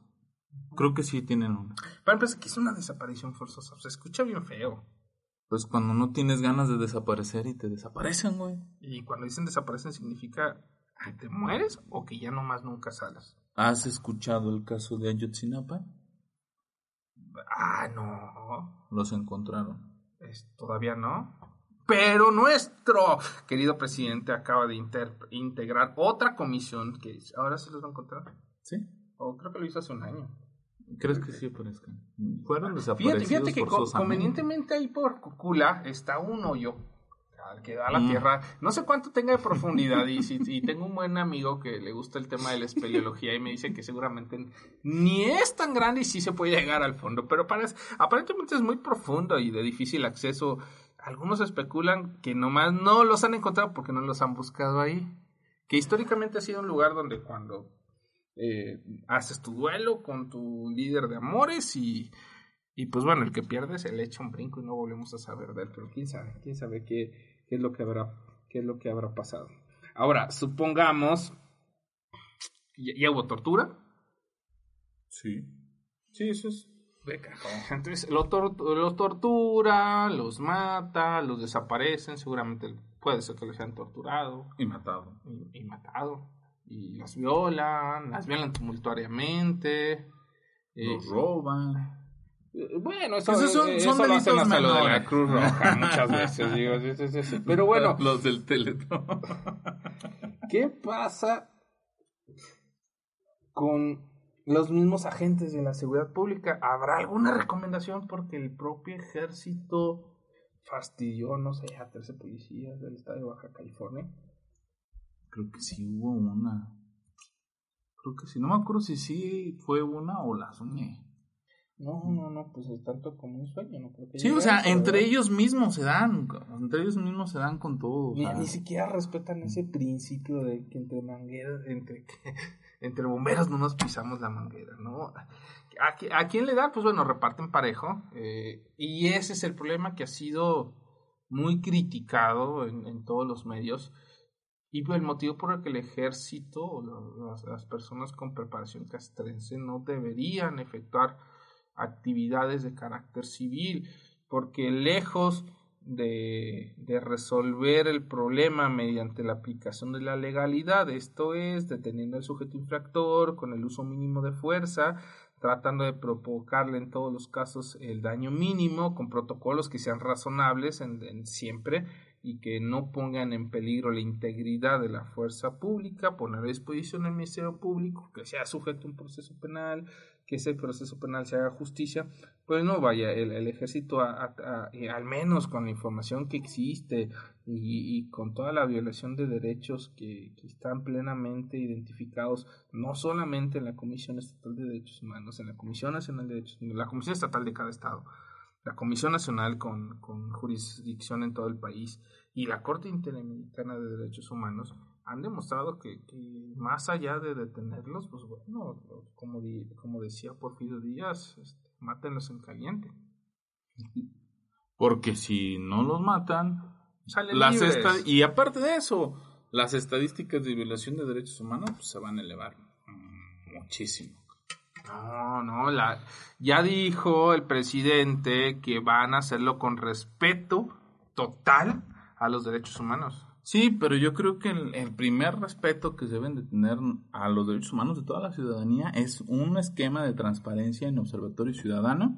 Creo que sí tienen una. Para empezar, ¿qué es una desaparición forzosa? Se escucha bien feo. Pues cuando no tienes ganas de desaparecer y te desaparecen, güey. Y cuando dicen desaparecen significa que te mueres o que ya nomás nunca sales. ¿Has escuchado el caso de Ayotzinapa? Ah, no. Los encontraron. Es- todavía no. Pero nuestro querido presidente acaba de inter- integrar otra comisión que ahora sí los va a encontrar. ¿Sí? O creo que lo hizo hace un año. ¿Crees que sí aparezcan? Fueron Fíjate, desaparecidos fíjate que co- forzosamente. convenientemente ahí por Cucula está un hoyo al que da la Mm. tierra. No sé cuánto tenga de profundidad y, si, y tengo un buen amigo que le gusta el tema de la espeleología y me dice que seguramente ni es tan grande y sí se puede llegar al fondo, pero parece, aparentemente es muy profundo y de difícil acceso. Algunos especulan que nomás no los han encontrado porque no los han buscado ahí. Que históricamente ha sido un lugar donde cuando eh, haces tu duelo con tu líder de amores y, y pues bueno, el que pierde se le echa un brinco y no volvemos a saber de él, pero quién sabe, quién sabe qué, qué es lo que habrá, qué es lo que habrá pasado. Ahora, supongamos, ¿ya, ya hubo tortura? Sí. Sí, eso es. Entonces, lo tor- los tortura, los mata, los desaparecen, seguramente puede ser que los hayan torturado Y matado. y, y matado. Y las violan, las violan tumultuariamente. eh, Los roban. Bueno, eso, Esos son- eh, son eso lo hacen lo de la. Cruz Roja muchas veces. digo, sí, sí, sí, sí. Pero bueno, [laughs] Los del Teletón. [laughs] ¿qué pasa con los mismos agentes de la seguridad pública? ¿Habrá alguna recomendación? Porque el propio ejército fastidió, no sé, a 13 policías del estado de Baja California. Creo que sí hubo una. Creo que sí. No me acuerdo si sí fue una o la soñé. No, no, no, pues es tanto como un sueño, no creo que Sí, o sea, eso, entre ¿verdad? ellos mismos se dan. Entre ellos mismos se dan con todo. Ni, ni siquiera respetan ese principio de que entre mangueras, entre, que- [laughs] entre bomberos no nos pisamos la manguera, ¿no? ¿A, qui- a quién le dan? Pues bueno, reparten parejo. eh, y ese es el problema que ha sido muy criticado en, en todos los medios. Y el motivo por el que el ejército o las personas con preparación castrense no deberían efectuar actividades de carácter civil, porque lejos de, de resolver el problema mediante la aplicación de la legalidad, esto es, deteniendo al sujeto infractor con el uso mínimo de fuerza, tratando de provocarle en todos los casos el daño mínimo, con protocolos que sean razonables en, siempre y que no pongan en peligro la integridad de la fuerza pública, poner a disposición el Ministerio Público, que sea sujeto a un proceso penal, que ese proceso penal se haga justicia, pues no vaya, el, el ejército, a- a- a- eh, al menos con la información que existe y, y con toda la violación de derechos que, que están plenamente identificados, no solamente en la Comisión Estatal de Derechos Humanos, en la Comisión Nacional de Derechos Humanos, la Comisión Estatal de cada estado, la Comisión Nacional con, con jurisdicción en todo el país y la Corte Interamericana de Derechos Humanos han demostrado que, que más allá de detenerlos, pues bueno, como, di- como decía Porfirio Díaz, este, mátenlos en caliente. Porque si no los matan, Salen las libres. y aparte de eso, las estadísticas de violación de derechos humanos pues, se van a elevar muchísimo. No, no, la, ya dijo el presidente que van a hacerlo con respeto total a los derechos humanos. Sí, pero yo creo que el, primer respeto que deben de tener a los derechos humanos de toda la ciudadanía es un esquema de transparencia en Observatorio Ciudadano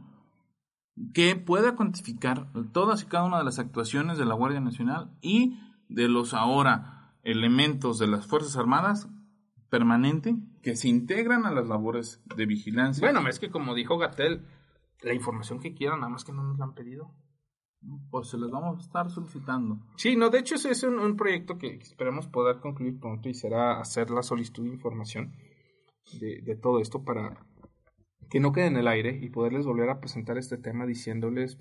que pueda cuantificar todas y cada una de las actuaciones de la Guardia Nacional y de los ahora elementos de las Fuerzas Armadas permanente que se integran a las labores de vigilancia. Bueno, es que como dijo Gatel, la información que quieran, nada más que no nos la han pedido. Pues se las vamos a estar solicitando. Sí, no, de hecho ese es un, proyecto que esperamos poder concluir pronto y será hacer la solicitud de información de, todo esto para que no quede en el aire y poderles volver a presentar este tema diciéndoles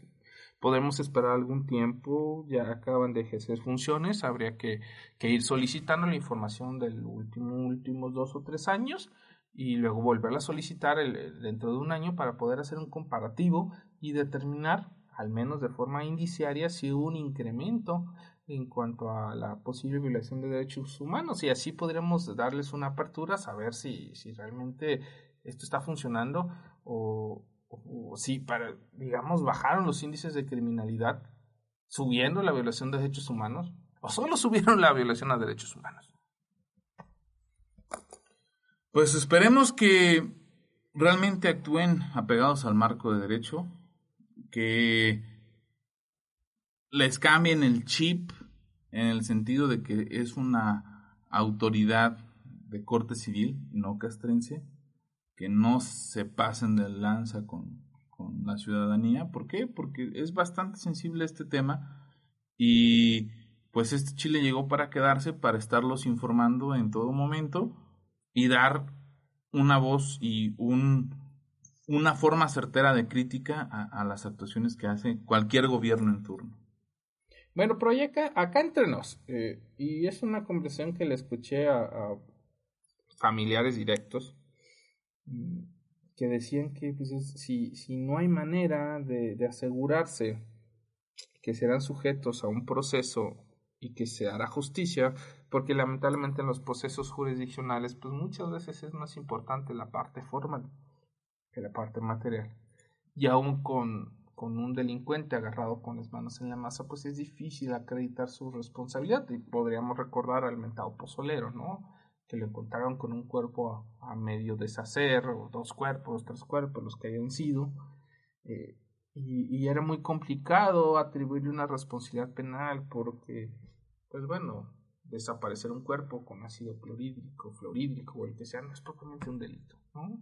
podemos esperar algún tiempo, ya acaban de ejercer funciones, habría que, que ir solicitando la información del último, últimos dos o tres años y luego volverla a solicitar el, dentro de un año para poder hacer un comparativo y determinar, al menos de forma indiciaria, si hubo un incremento en cuanto a la posible violación de derechos humanos y así podremos darles una apertura, saber si, si realmente esto está funcionando o, si para, digamos, bajaron los índices de criminalidad subiendo la violación de derechos humanos o solo subieron la violación a derechos humanos. Pues esperemos que realmente actúen apegados al marco de derecho, que les cambien el chip en el sentido de que es una autoridad de corte civil, no castrense, que no se pasen de lanza con, con la ciudadanía. ¿Por qué? Porque es bastante sensible este tema y pues este Chile llegó para quedarse, para estarlos informando en todo momento y dar una voz y un, una forma certera de crítica a, las actuaciones que hace cualquier gobierno en turno. Bueno, Proyecta, acá entre nos, eh, y es una conversación que le escuché a, familiares directos mm, que decían que pues, si, si no hay manera de, de asegurarse que serán sujetos a un proceso y que se hará justicia, porque lamentablemente en los procesos jurisdiccionales, pues muchas veces es más importante la parte formal que la parte material. Y aún con, con un delincuente agarrado con las manos en la masa, pues es difícil acreditar su responsabilidad. Y podríamos recordar al mentado pozolero, ¿no? Que lo encontraron con un cuerpo a, medio deshacer, o dos cuerpos, tres cuerpos, los que hayan sido. Eh, y, y, era muy complicado atribuirle una responsabilidad penal porque, pues bueno, desaparecer un cuerpo con ácido clorhídrico, fluorhídrico o el que sea, no es propiamente un delito, ¿no?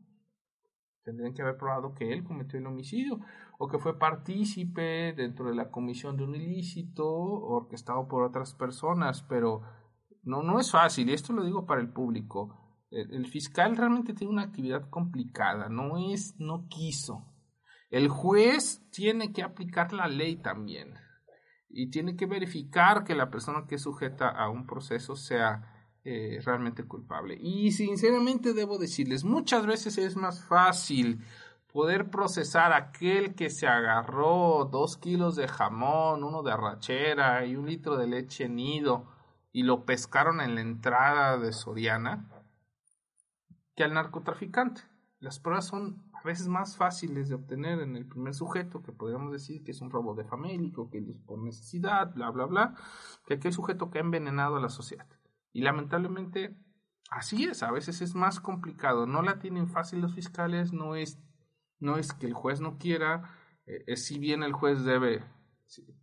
Tendrían que haber probado que él cometió el homicidio o que fue partícipe dentro de la comisión de un ilícito orquestado por otras personas, pero no, no es fácil, y esto lo digo para el público. El, el fiscal realmente tiene una actividad complicada, no es, no quiso. El juez tiene que aplicar la ley también y tiene que verificar que la persona que es sujeta a un proceso sea eh, realmente culpable. Y sinceramente debo decirles, muchas veces es más fácil poder procesar aquel que se agarró dos kilos de jamón, uno de arrachera y un litro de leche nido y lo pescaron en la entrada de Soriana que al narcotraficante. Las pruebas son a veces más fáciles de obtener en el primer sujeto, que podríamos decir que es un robo de famélico, que es por necesidad, bla, bla, bla, que aquel sujeto que ha envenenado a la sociedad. Y lamentablemente, así es, a veces es más complicado, no la tienen fácil los fiscales, no es, no es que el juez no quiera, eh, si bien el juez debe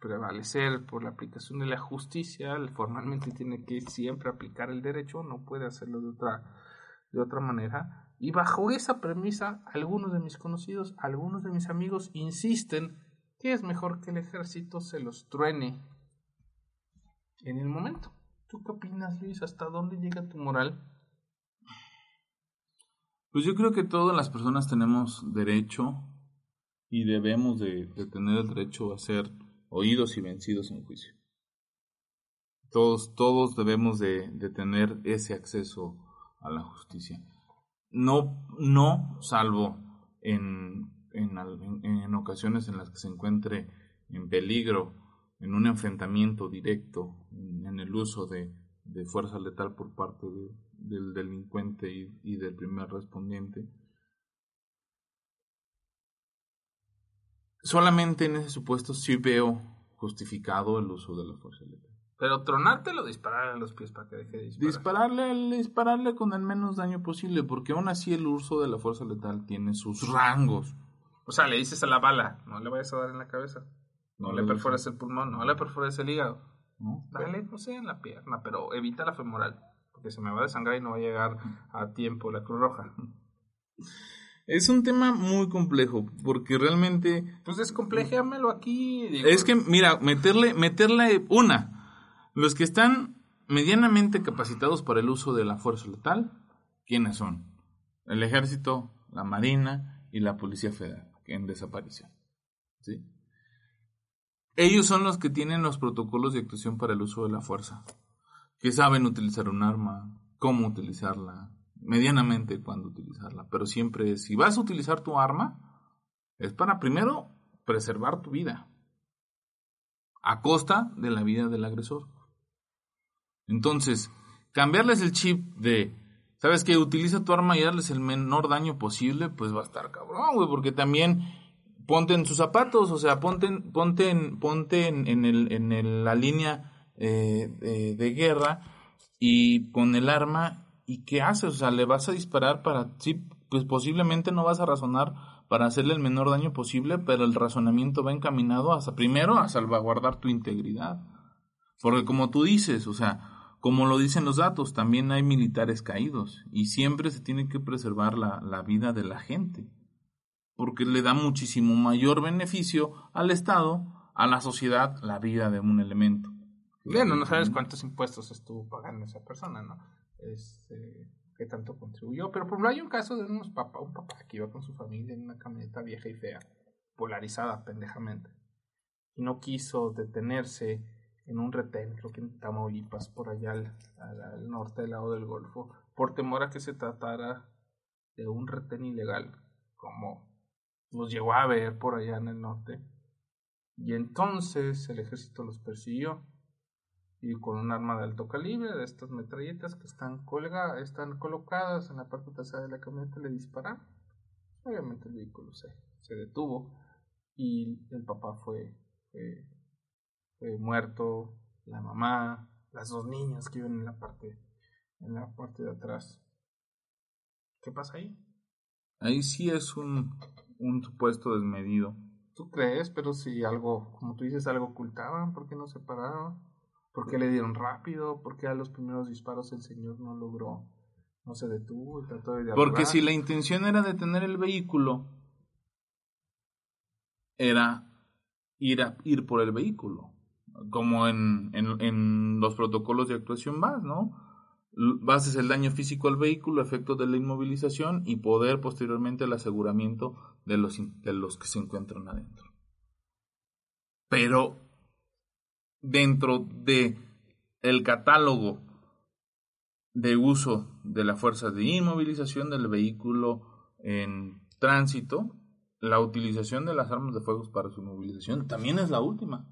prevalecer por la aplicación de la justicia, formalmente tiene que siempre aplicar el derecho, no puede hacerlo de otra, de otra manera, y bajo esa premisa, algunos de mis conocidos, algunos de mis amigos insisten que es mejor que el ejército se los truene en el momento. ¿Tú qué opinas, Luis? ¿Hasta dónde llega tu moral? Pues yo creo que todas las personas tenemos derecho y debemos de, tener el derecho a ser oídos y vencidos en juicio. Todos, todos debemos de tener ese acceso a la justicia no, no salvo en, en, en, ocasiones en las que se encuentre en peligro, en un enfrentamiento directo, en, el uso de, de, fuerza letal por parte del delincuente y, y del primer respondiente. Solamente en ese supuesto sí veo justificado el uso de la fuerza letal. Pero tronártelo, dispararle a los pies para que deje de disparar. Dispararle, dispararle con el menos daño posible, porque aún así el uso de la fuerza letal tiene sus rangos. O sea, le dices a la bala, no le vayas a dar en la cabeza. No, le perfores el pulmón, no le perfores el hígado. Dale, no sé, en la pierna, pero evita la femoral, porque se me va a desangrar y no va a llegar a tiempo la Cruz Roja. Es un tema muy complejo, porque realmente... Pues descomplejéamelo aquí. Es que, mira, meterle, meterle una. Los que están medianamente capacitados para el uso de la fuerza letal, ¿quiénes son? El ejército, la marina y la policía federal, en desaparición. ¿Sí? Ellos son los que tienen los protocolos de actuación para el uso de la fuerza, que saben utilizar un arma, cómo utilizarla, medianamente cuándo utilizarla, pero siempre si vas a utilizar tu arma, es para primero preservar tu vida, a costa de la vida del agresor. Entonces, cambiarles el chip de, ¿sabes que Utiliza tu arma y darles el menor daño posible, pues va a estar cabrón, güey, porque también ponte en sus zapatos, o sea, ponte, ponte, en, ponte en, en la línea eh, de, guerra y con el arma, ¿y qué haces? O sea, le vas a disparar para, sí, pues posiblemente no vas a razonar para hacerle el menor daño posible, pero el razonamiento va encaminado hasta primero a salvaguardar tu integridad. Porque como tú dices, o sea, como lo dicen los datos, también hay militares caídos y siempre se tiene que preservar la vida de la gente porque le da muchísimo mayor beneficio al Estado, a la sociedad, la vida de un elemento. Bueno, no sabes cuántos impuestos estuvo pagando esa persona, ¿no? Este, qué tanto contribuyó. Pero por ejemplo, hay un caso de unos papá, un papá que iba con su familia en una camioneta vieja y fea, polarizada pendejamente. Y no quiso detenerse en un retén, creo que en Tamaulipas, por allá al, al norte del lado del Golfo, por temor a que se tratara de un retén ilegal, como los llegó a ver por allá en el norte. Y entonces el ejército los persiguió y con un arma de alto calibre, de estas metralletas que están colgadas, están colocadas en la parte trasera de la camioneta, le dispararon. Obviamente el vehículo se, se detuvo y el papá fue, fue, muerto, la mamá, las dos niñas que iban en la parte, en la parte de atrás. ¿Qué pasa ahí? Ahí sí es un, un supuesto desmedido. ¿Tú crees? Pero si algo, como tú dices, algo ocultaban, ¿por qué no se pararon? ¿Por qué le dieron rápido? ¿Por qué a los primeros disparos el señor no logró, no se detuvo y trató de Porque si la intención era detener el vehículo, era ir, a, ir por el vehículo, como en, en, en los protocolos de actuación más, ¿no? Bases el daño físico al vehículo, efecto de la inmovilización y poder posteriormente el aseguramiento de los, de los que se encuentran adentro. Pero dentro de el catálogo de uso de la fuerza de inmovilización del vehículo en tránsito, la utilización de las armas de fuego para su inmovilización también es la última.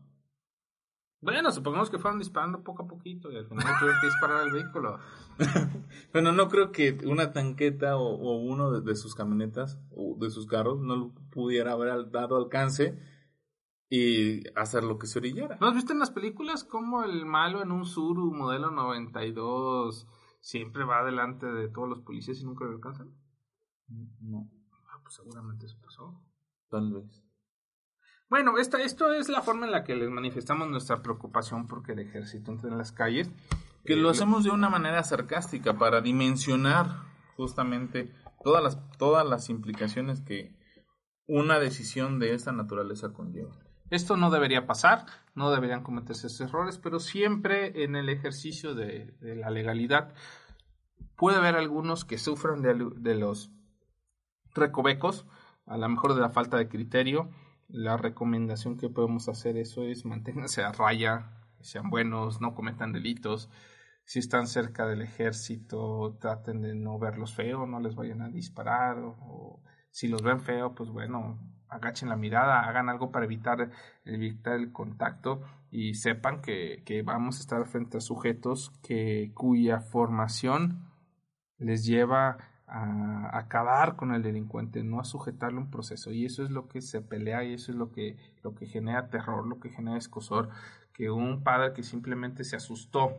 Bueno, supongamos que fueron disparando poco a poquito y al final tuvieron que disparar al vehículo. [laughs] bueno, no creo que una tanqueta o, uno de, sus camionetas o de sus carros no pudiera haber dado alcance y hacer lo que se orillara. ¿No has visto en las películas cómo el malo en un Suru modelo 92 siempre va delante de todos los policías y nunca lo alcanzan? No. Ah, pues seguramente eso pasó. Tal vez. Bueno, esta, esto es la forma en la que les manifestamos nuestra preocupación porque el ejército entre en las calles. Que lo eh, hacemos de una manera sarcástica para dimensionar justamente todas las, todas las implicaciones que una decisión de esta naturaleza conlleva. Esto no debería pasar, no deberían cometerse esos errores, pero siempre en el ejercicio de, la legalidad puede haber algunos que sufran de, de los recovecos, a lo mejor de la falta de criterio, la recomendación que podemos hacer eso es manténganse a raya, sean buenos, no cometan delitos. Si están cerca del ejército, traten de no verlos feo, no les vayan a disparar. O, si los ven feo, pues bueno, agachen la mirada, hagan algo para evitar, evitar el contacto y sepan que, que vamos a estar frente a sujetos que, cuya formación les lleva a acabar con el delincuente, no a sujetarle un proceso. Y eso es lo que se pelea y eso es lo que, lo que genera terror, lo que genera escosor, que un padre que simplemente se asustó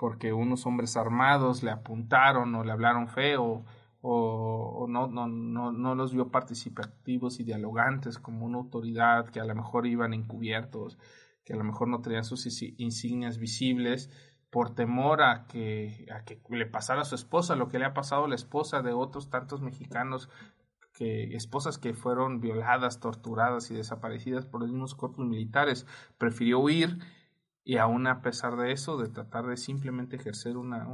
porque unos hombres armados le apuntaron o le hablaron feo o, no, no, no, no, los vio participativos y dialogantes como una autoridad que a lo mejor iban encubiertos, que a lo mejor no tenían sus insignias visibles por temor a que, a que le pasara a su esposa lo que le ha pasado a la esposa de otros tantos mexicanos que esposas que fueron violadas, torturadas y desaparecidas por los mismos cuerpos militares, prefirió huir y aún a pesar de eso, de tratar de simplemente ejercer una,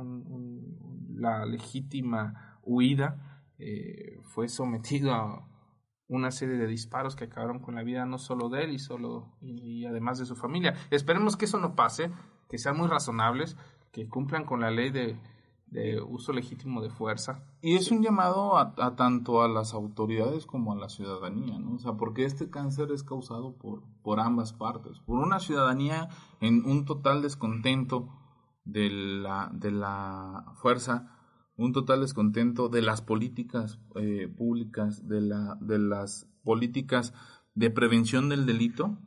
la legítima huida, eh, fue sometido a una serie de disparos que acabaron con la vida no solo de él y solo y, además de su familia. Esperemos que eso no pase, que sean muy razonables, que cumplan con la ley de, uso legítimo de fuerza. Y es un llamado a, tanto a las autoridades como a la ciudadanía, ¿no? O sea, porque este cáncer es causado por, por ambas partes. Por una ciudadanía en un total descontento de la, de la fuerza, un total descontento de las políticas eh, públicas, de, la, de las políticas de prevención del delito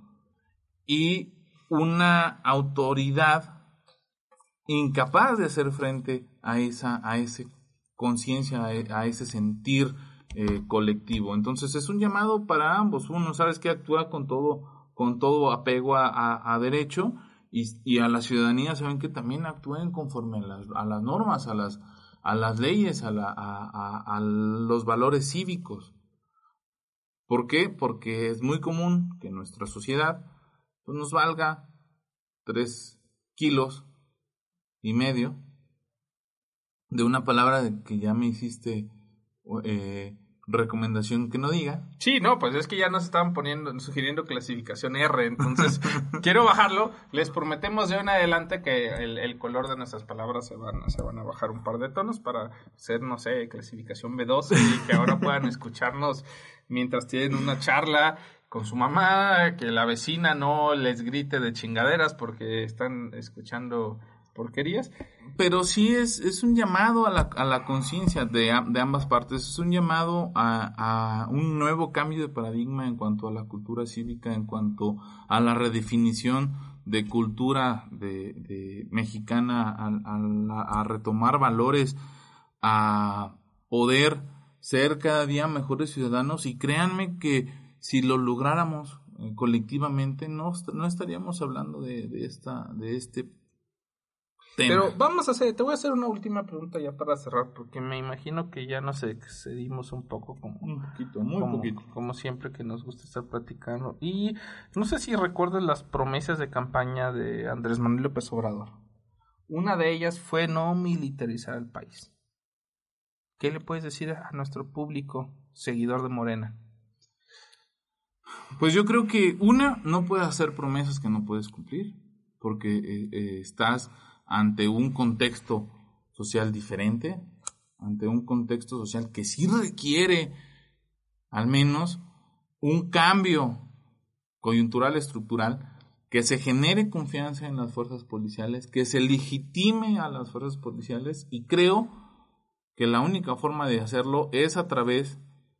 y una autoridad incapaz de hacer frente a esa, a ese conciencia, a, ese sentir eh, colectivo. Entonces es un llamado para ambos. Uno, sabes que actúa con todo, con todo apego a, derecho y, a la ciudadanía saben que también actúen conforme a las, a las normas, a las, a las leyes, a, la, a, los valores cívicos. ¿Por qué? Porque es muy común que nuestra sociedad pues, nos valga tres kilos y medio de una palabra que ya me hiciste eh, recomendación que no diga. Sí, no, pues es que ya nos estaban poniendo, sugiriendo clasificación R, entonces [laughs] quiero bajarlo. Les prometemos de en adelante que el, color de nuestras palabras se van, se van a bajar un par de tonos para ser, no sé, clasificación B12 y que ahora puedan escucharnos mientras tienen una charla con su mamá, que la vecina no les grite de chingaderas porque están escuchando porquerías. Pero sí es, es un llamado a la, a la conciencia de, de, ambas partes, es un llamado a, a, un nuevo cambio de paradigma en cuanto a la cultura cívica, en cuanto a la redefinición de cultura de, mexicana, a, a retomar valores, a poder ser cada día mejores ciudadanos y créanme que si lo lográramos eh, colectivamente no, no estaríamos hablando de, de, esta, de este pero vamos a hacer, te voy a hacer una última pregunta ya para cerrar, porque me imagino que ya nos excedimos un poco, como, un poquito, muy poquito. Como siempre que nos gusta estar platicando. Y no sé si recuerdas las promesas de campaña de Andrés Manuel López Obrador. Una de ellas fue no militarizar el país. ¿Qué le puedes decir a nuestro público seguidor de Morena? Pues yo creo que una, no puedes hacer promesas que no puedes cumplir, porque eh, eh, estás ante un contexto social diferente, ante un contexto social que sí requiere al menos un cambio coyuntural estructural, que se genere confianza en las fuerzas policiales, que se legitime a las fuerzas policiales y creo que la única forma de hacerlo es a través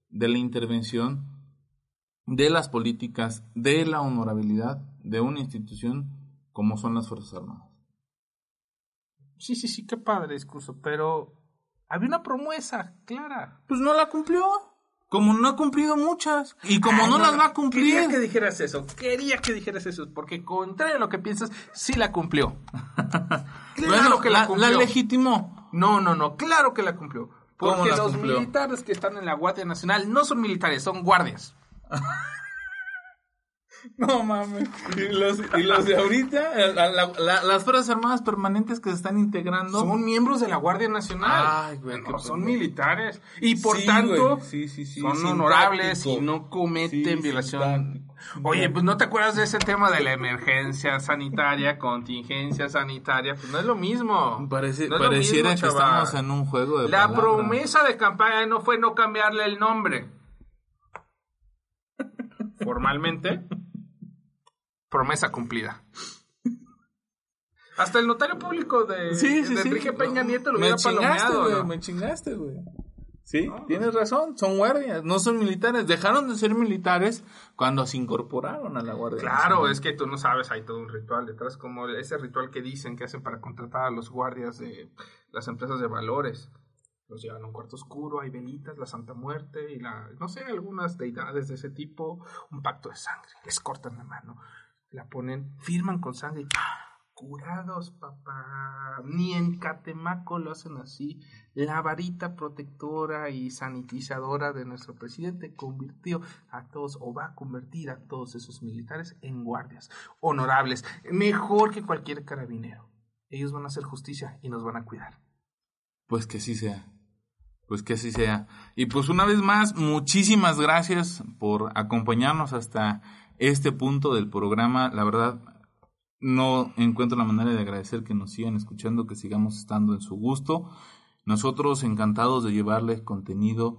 de la intervención de las políticas, de la honorabilidad de una institución como son las Fuerzas Armadas sí, sí, sí, qué padre discurso, pero había una promesa clara. Pues no la cumplió. Como no ha cumplido muchas. Y como no, las va a cumplir. Quería que dijeras eso. Quería que dijeras eso. Porque contrario a lo que piensas, sí la cumplió. [laughs] claro que la, cumplió. La legitimó. No, no, no. Claro que la cumplió. Porque los militares que están en la Guardia Nacional no son militares, son guardias. [laughs] [laughs] No mames. Y los, y los de ahorita, las Fuerzas Armadas permanentes que se están integrando. Son miembros de la Guardia Nacional. Ay, güey, son militares. Y por tanto, son honorables y no cometen violación. Oye, pues no te acuerdas de ese tema de la emergencia sanitaria, contingencia sanitaria, pues no es lo mismo. Parece, pareciera que estamos en un juego de La promesa de campaña no fue no cambiarle el nombre. [laughs] Formalmente promesa cumplida. Hasta el notario público de, Enrique Peña Nieto lo hubiera palomeado. Me chingaste, güey. Sí, tienes razón, son guardias, no son militares. Dejaron de ser militares cuando se incorporaron a la Guardia Claro, es que tú no sabes, hay todo un ritual detrás, como ese ritual que dicen que hacen para contratar a los guardias de las empresas de valores. Los llevan a un cuarto oscuro, hay velitas, la Santa Muerte y la, no sé, algunas deidades de ese tipo, un pacto de sangre, les cortan la mano, la ponen, firman con sangre y curados, papá. Ni en Catemaco lo hacen así. La varita protectora y sanitizadora de nuestro presidente convirtió a todos, o va a convertir a todos esos militares en guardias honorables, mejor que cualquier carabinero. Ellos van a hacer justicia y nos van a cuidar. Pues que así sea. Pues que así sea. Y pues una vez más, muchísimas gracias por acompañarnos hasta este punto del programa. La verdad, no encuentro la manera de agradecer que nos sigan escuchando, que sigamos estando en su gusto. Nosotros encantados de llevarles contenido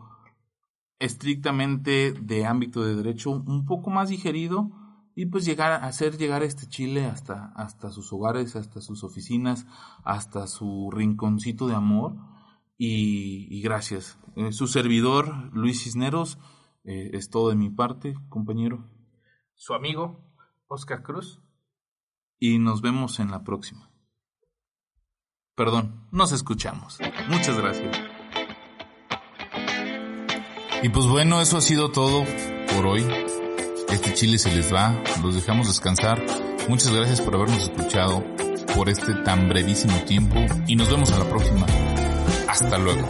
estrictamente de ámbito de derecho un poco más digerido y pues llegar hacer llegar este Chile hasta, hasta sus hogares, hasta sus oficinas, hasta su rinconcito de amor. Y, gracias. Eh, su servidor, Luis Cisneros, eh, es todo de mi parte, compañero. Su amigo, Oscar Cruz y nos vemos en la próxima. Perdón, nos escuchamos. Muchas gracias. Y pues bueno, eso ha sido todo por hoy. Este chile se les va, los dejamos descansar. Muchas gracias por habernos escuchado por este tan brevísimo tiempo y nos vemos a la próxima. Hasta luego.